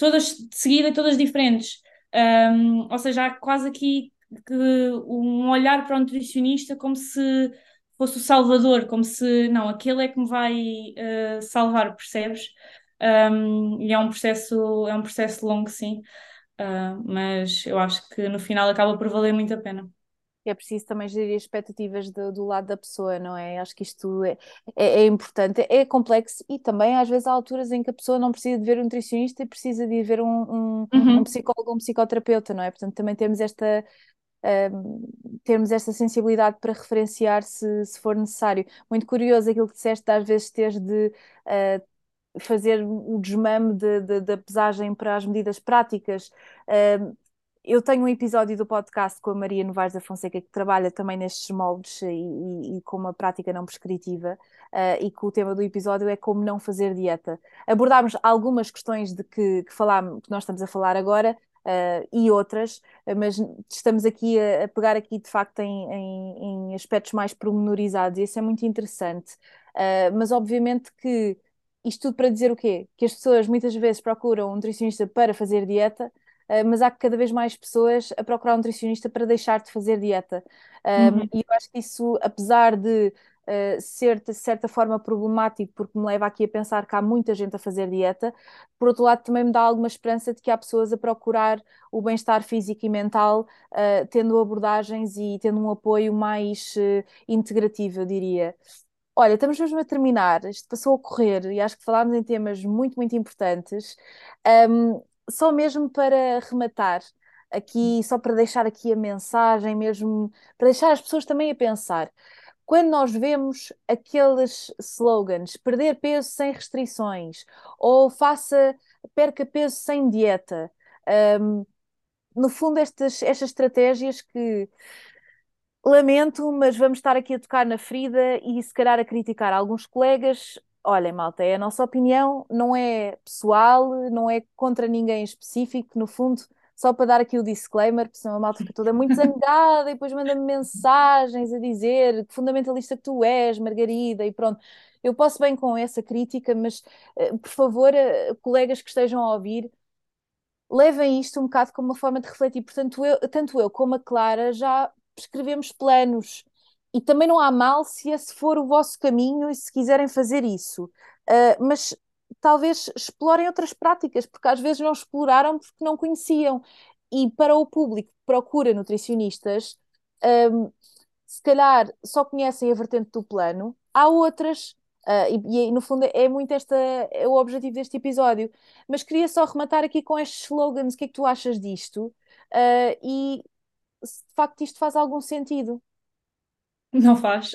todas de seguida, todas diferentes. Um, ou seja, há quase aqui um olhar para o nutricionista como se fosse o salvador, como se, não, aquele é que me vai uh, salvar, percebes? Um, e é um processo, é um processo longo, sim, uh, mas eu acho que no final acaba por valer muito a pena é preciso também gerir expectativas do, do, lado da pessoa, não é? Acho que isto é, é, é, importante, é complexo e também às vezes há alturas em que a pessoa não precisa de ver um nutricionista e precisa de ver um, um, uhum. um psicólogo, um psicoterapeuta, não é? Portanto, também temos esta. Um, termos esta sensibilidade para referenciar se, se for necessário. Muito curioso aquilo que disseste, de, às vezes teres de uh, fazer o desmame de, de, da pesagem para as medidas práticas. Uh, eu tenho um episódio do podcast com a Maria Novaes da Fonseca que trabalha também nestes moldes e, e, e com uma prática não prescritiva uh, e que o tema do episódio é como não fazer dieta. Abordámos algumas questões de que, que, falámos, que nós estamos a falar agora uh, e outras, mas estamos aqui a, a, pegar aqui de facto em, em, em, aspectos mais pormenorizados e isso é muito interessante. Uh, mas obviamente que isto tudo para dizer o quê? Que as pessoas muitas vezes procuram um nutricionista para fazer dieta, mas há cada vez mais pessoas a procurar um nutricionista para deixar de fazer dieta. Um, uhum. E eu acho que isso, apesar de Uh, ser de certa forma problemático, porque me leva aqui a pensar que há muita gente a fazer dieta, por outro lado, também me dá alguma esperança de que há pessoas a procurar o bem-estar físico e mental, uh, tendo abordagens e tendo um apoio mais uh, integrativo, eu diria. Olha, estamos mesmo a terminar, isto passou a correr e acho que falámos em temas muito, muito importantes. Um, só mesmo para rematar aqui, só para deixar aqui a mensagem, mesmo para deixar as pessoas também a pensar. Quando nós vemos aqueles slogans, perder peso sem restrições, ou faça, perca peso sem dieta, um, no fundo, estas, estas estratégias que lamento, mas vamos estar aqui a tocar na ferida e se calhar a criticar alguns colegas olhem, malta, é a nossa opinião, não é pessoal, não é contra ninguém específico, no fundo, só para dar aqui o disclaimer, porque senão a malta fica toda muito zangada e depois manda-me mensagens a dizer que fundamentalista que tu és, Margarida, e pronto. Eu posso bem com essa crítica, mas, eh, por favor, eh, colegas que estejam a ouvir, levem isto um bocado como uma forma de refletir. Portanto, eu, tanto eu como a Clara já escrevemos planos e também não há mal se esse for o vosso caminho e se quiserem fazer isso. Uh, mas talvez explorem outras práticas, porque às vezes não exploraram porque não conheciam. E para o público que procura nutricionistas, um, se calhar só conhecem a vertente do plano, há outras. Uh, e, e, no fundo é muito esta é o objetivo deste episódio. Mas queria só rematar aqui com estes slogans. O que é que tu achas disto? Uh, e se de facto isto faz algum sentido. Não faz.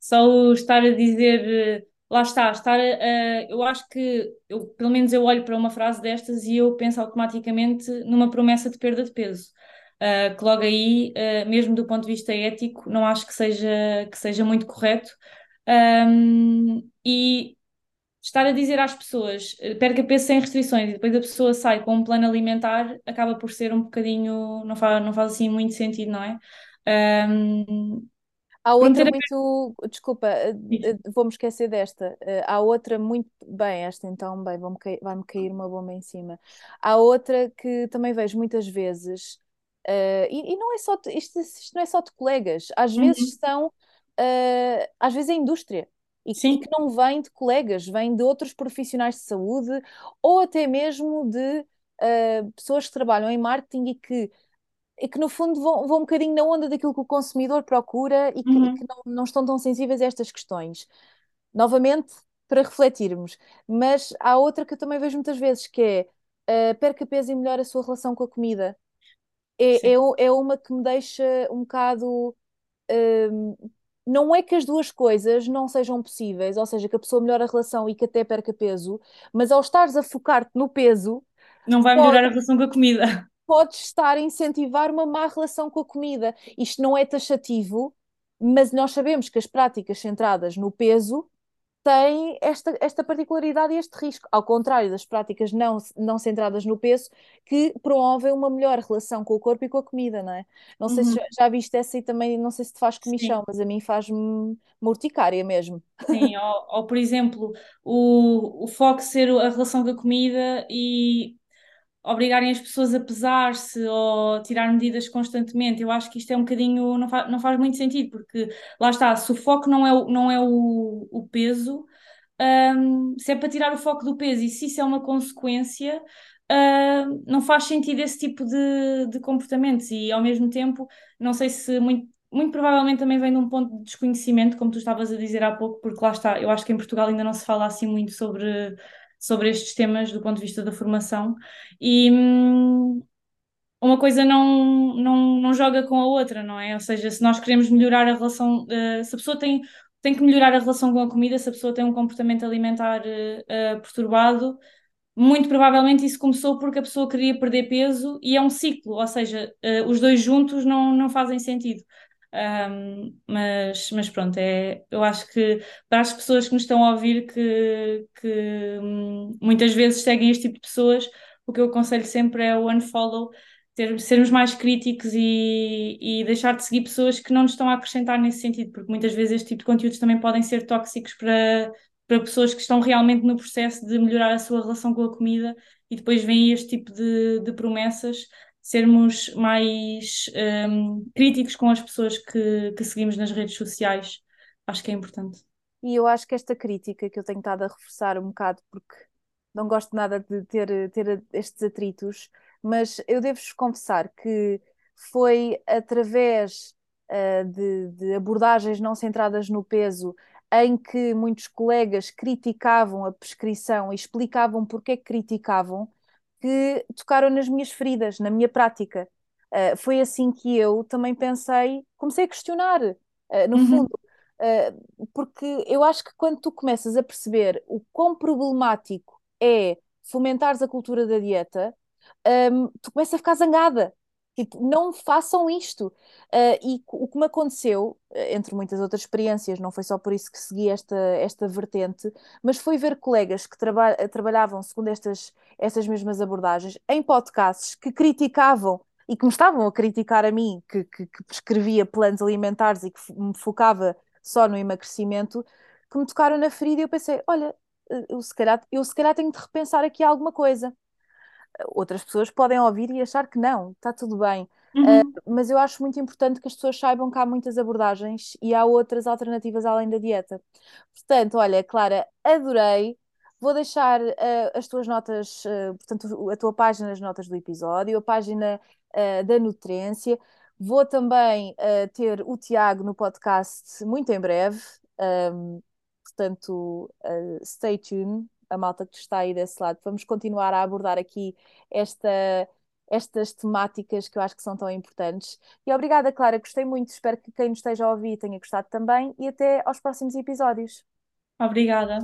Só o estar a dizer, lá está, estar a, eu acho que, eu, pelo menos eu olho para uma frase destas e eu penso automaticamente numa promessa de perda de peso. Uh, que logo aí, uh, mesmo do ponto de vista ético, não acho que seja, que seja muito correto. Um, e estar a dizer às pessoas perca peso sem restrições e depois a pessoa sai com um plano alimentar, acaba por ser um bocadinho, não faz, não faz assim muito sentido, não é? Um, Há outra muito. Desculpa, eh, vou-me esquecer desta. Eh, há outra muito. Bem, esta então, bem, vai-me cair uma bomba em cima. Há outra que também vejo muitas vezes, uh, e, e, não é só. Isto, isto, não é só de colegas, às uhum. vezes são. Uh, às vezes é indústria. E que, e que não vem de colegas, vem de outros profissionais de saúde ou até mesmo de uh, pessoas que trabalham em marketing e que que no fundo vão, vão um bocadinho na onda daquilo que o consumidor procura e que, uhum. que não, não, estão tão sensíveis a estas questões. Novamente, para refletirmos. Mas há outra que eu também vejo muitas vezes, que é uh, perca peso e melhora a sua relação com a comida. É, é, é uma que me deixa um bocado. Uh, não é que as duas coisas não sejam possíveis, ou seja, que a pessoa melhora a relação e que até perca peso, mas ao estares a focar-te no peso. Não vai melhorar pode... a relação com a comida podes estar a incentivar uma má relação com a comida. Isto não é taxativo, mas nós sabemos que as práticas centradas no peso têm esta, esta particularidade e este risco, ao contrário das práticas não, não centradas no peso, que promovem uma melhor relação com o corpo e com a comida, não é? Não sei uhum. se já, já viste essa e também não sei se te faz comichão, Sim. mas a mim faz-me morticária mesmo. Sim, ou, ou por exemplo, o, o foco ser a relação com a comida e obrigarem as pessoas a pesar-se ou tirar medidas constantemente, eu acho que isto é um bocadinho, não, fa não faz muito sentido, porque lá está, se o foco não é o, não é o, o peso, um, se é para tirar o foco do peso e se isso é uma consequência, uh, não faz sentido esse tipo de, de comportamentos. E ao mesmo tempo, não sei se muito, muito provavelmente também vem de um ponto de desconhecimento, como tu estavas a dizer há pouco, porque lá está, eu acho que em Portugal ainda não se fala assim muito sobre sobre estes temas do ponto de vista da formação e hum, uma coisa não, não, não joga com a outra, não é? Ou seja, se nós queremos melhorar a relação, uh, se a pessoa tem, tem que melhorar a relação com a comida, se a pessoa tem um comportamento alimentar uh, perturbado, muito provavelmente isso começou porque a pessoa queria perder peso e é um ciclo, ou seja, os dois juntos não, não fazem sentido. Um, mas, mas pronto, é, eu acho que para as pessoas que nos estão a ouvir que, que hum, muitas vezes seguem este tipo de pessoas, o que eu aconselho sempre é o unfollow, ter, sermos mais críticos e, e deixar de seguir pessoas que não nos estão a acrescentar nesse sentido, porque muitas vezes este tipo de conteúdos também podem ser tóxicos para, para pessoas que estão realmente no processo de melhorar a sua relação com a comida e depois vem este tipo de, de promessas sermos mais um, críticos com as pessoas que, que seguimos nas redes sociais. Acho que é importante. E eu acho que esta crítica que eu tenho estado a reforçar um bocado, porque não gosto nada de ter, ter estes atritos, mas eu devo-vos confessar que foi através uh, de, de, abordagens não centradas no peso em que muitos colegas criticavam a prescrição e explicavam porque é que criticavam, que tocaram nas minhas feridas, na minha prática. Uh, foi assim que eu também pensei, comecei a questionar, uh, no uhum. fundo, uh, porque eu acho que quando tu começas a perceber o quão problemático é fomentares a cultura da dieta, um, tu começas a ficar zangada. Tipo, não façam isto. Uh, e o que me aconteceu, entre muitas outras experiências, não foi só por isso que segui esta, esta vertente, mas foi ver colegas que traba trabalhavam segundo estas, estas mesmas abordagens em podcasts que criticavam e que me estavam a criticar a mim, que, que, que prescrevia planos alimentares e que me focava só no emagrecimento, que me tocaram na ferida e eu pensei, olha, eu se calhar, eu se calhar tenho de repensar aqui alguma coisa outras pessoas podem ouvir e achar que não, está tudo bem. Uhum. Uh, mas eu acho muito importante que as pessoas saibam que há muitas abordagens e há outras alternativas além da dieta. Portanto, olha, Clara, adorei. Vou deixar uh, as tuas notas, uh, portanto, a tua página nas notas do episódio, a página da Nutrência. Vou também ter o Tiago no podcast muito em breve. Um, portanto, stay tuned a malta que está aí desse lado. Vamos continuar a abordar aqui esta, estas temáticas que eu acho que são tão importantes. E obrigada, Clara, gostei muito. Espero que quem nos esteja a ouvir tenha gostado também e até aos próximos episódios. Obrigada.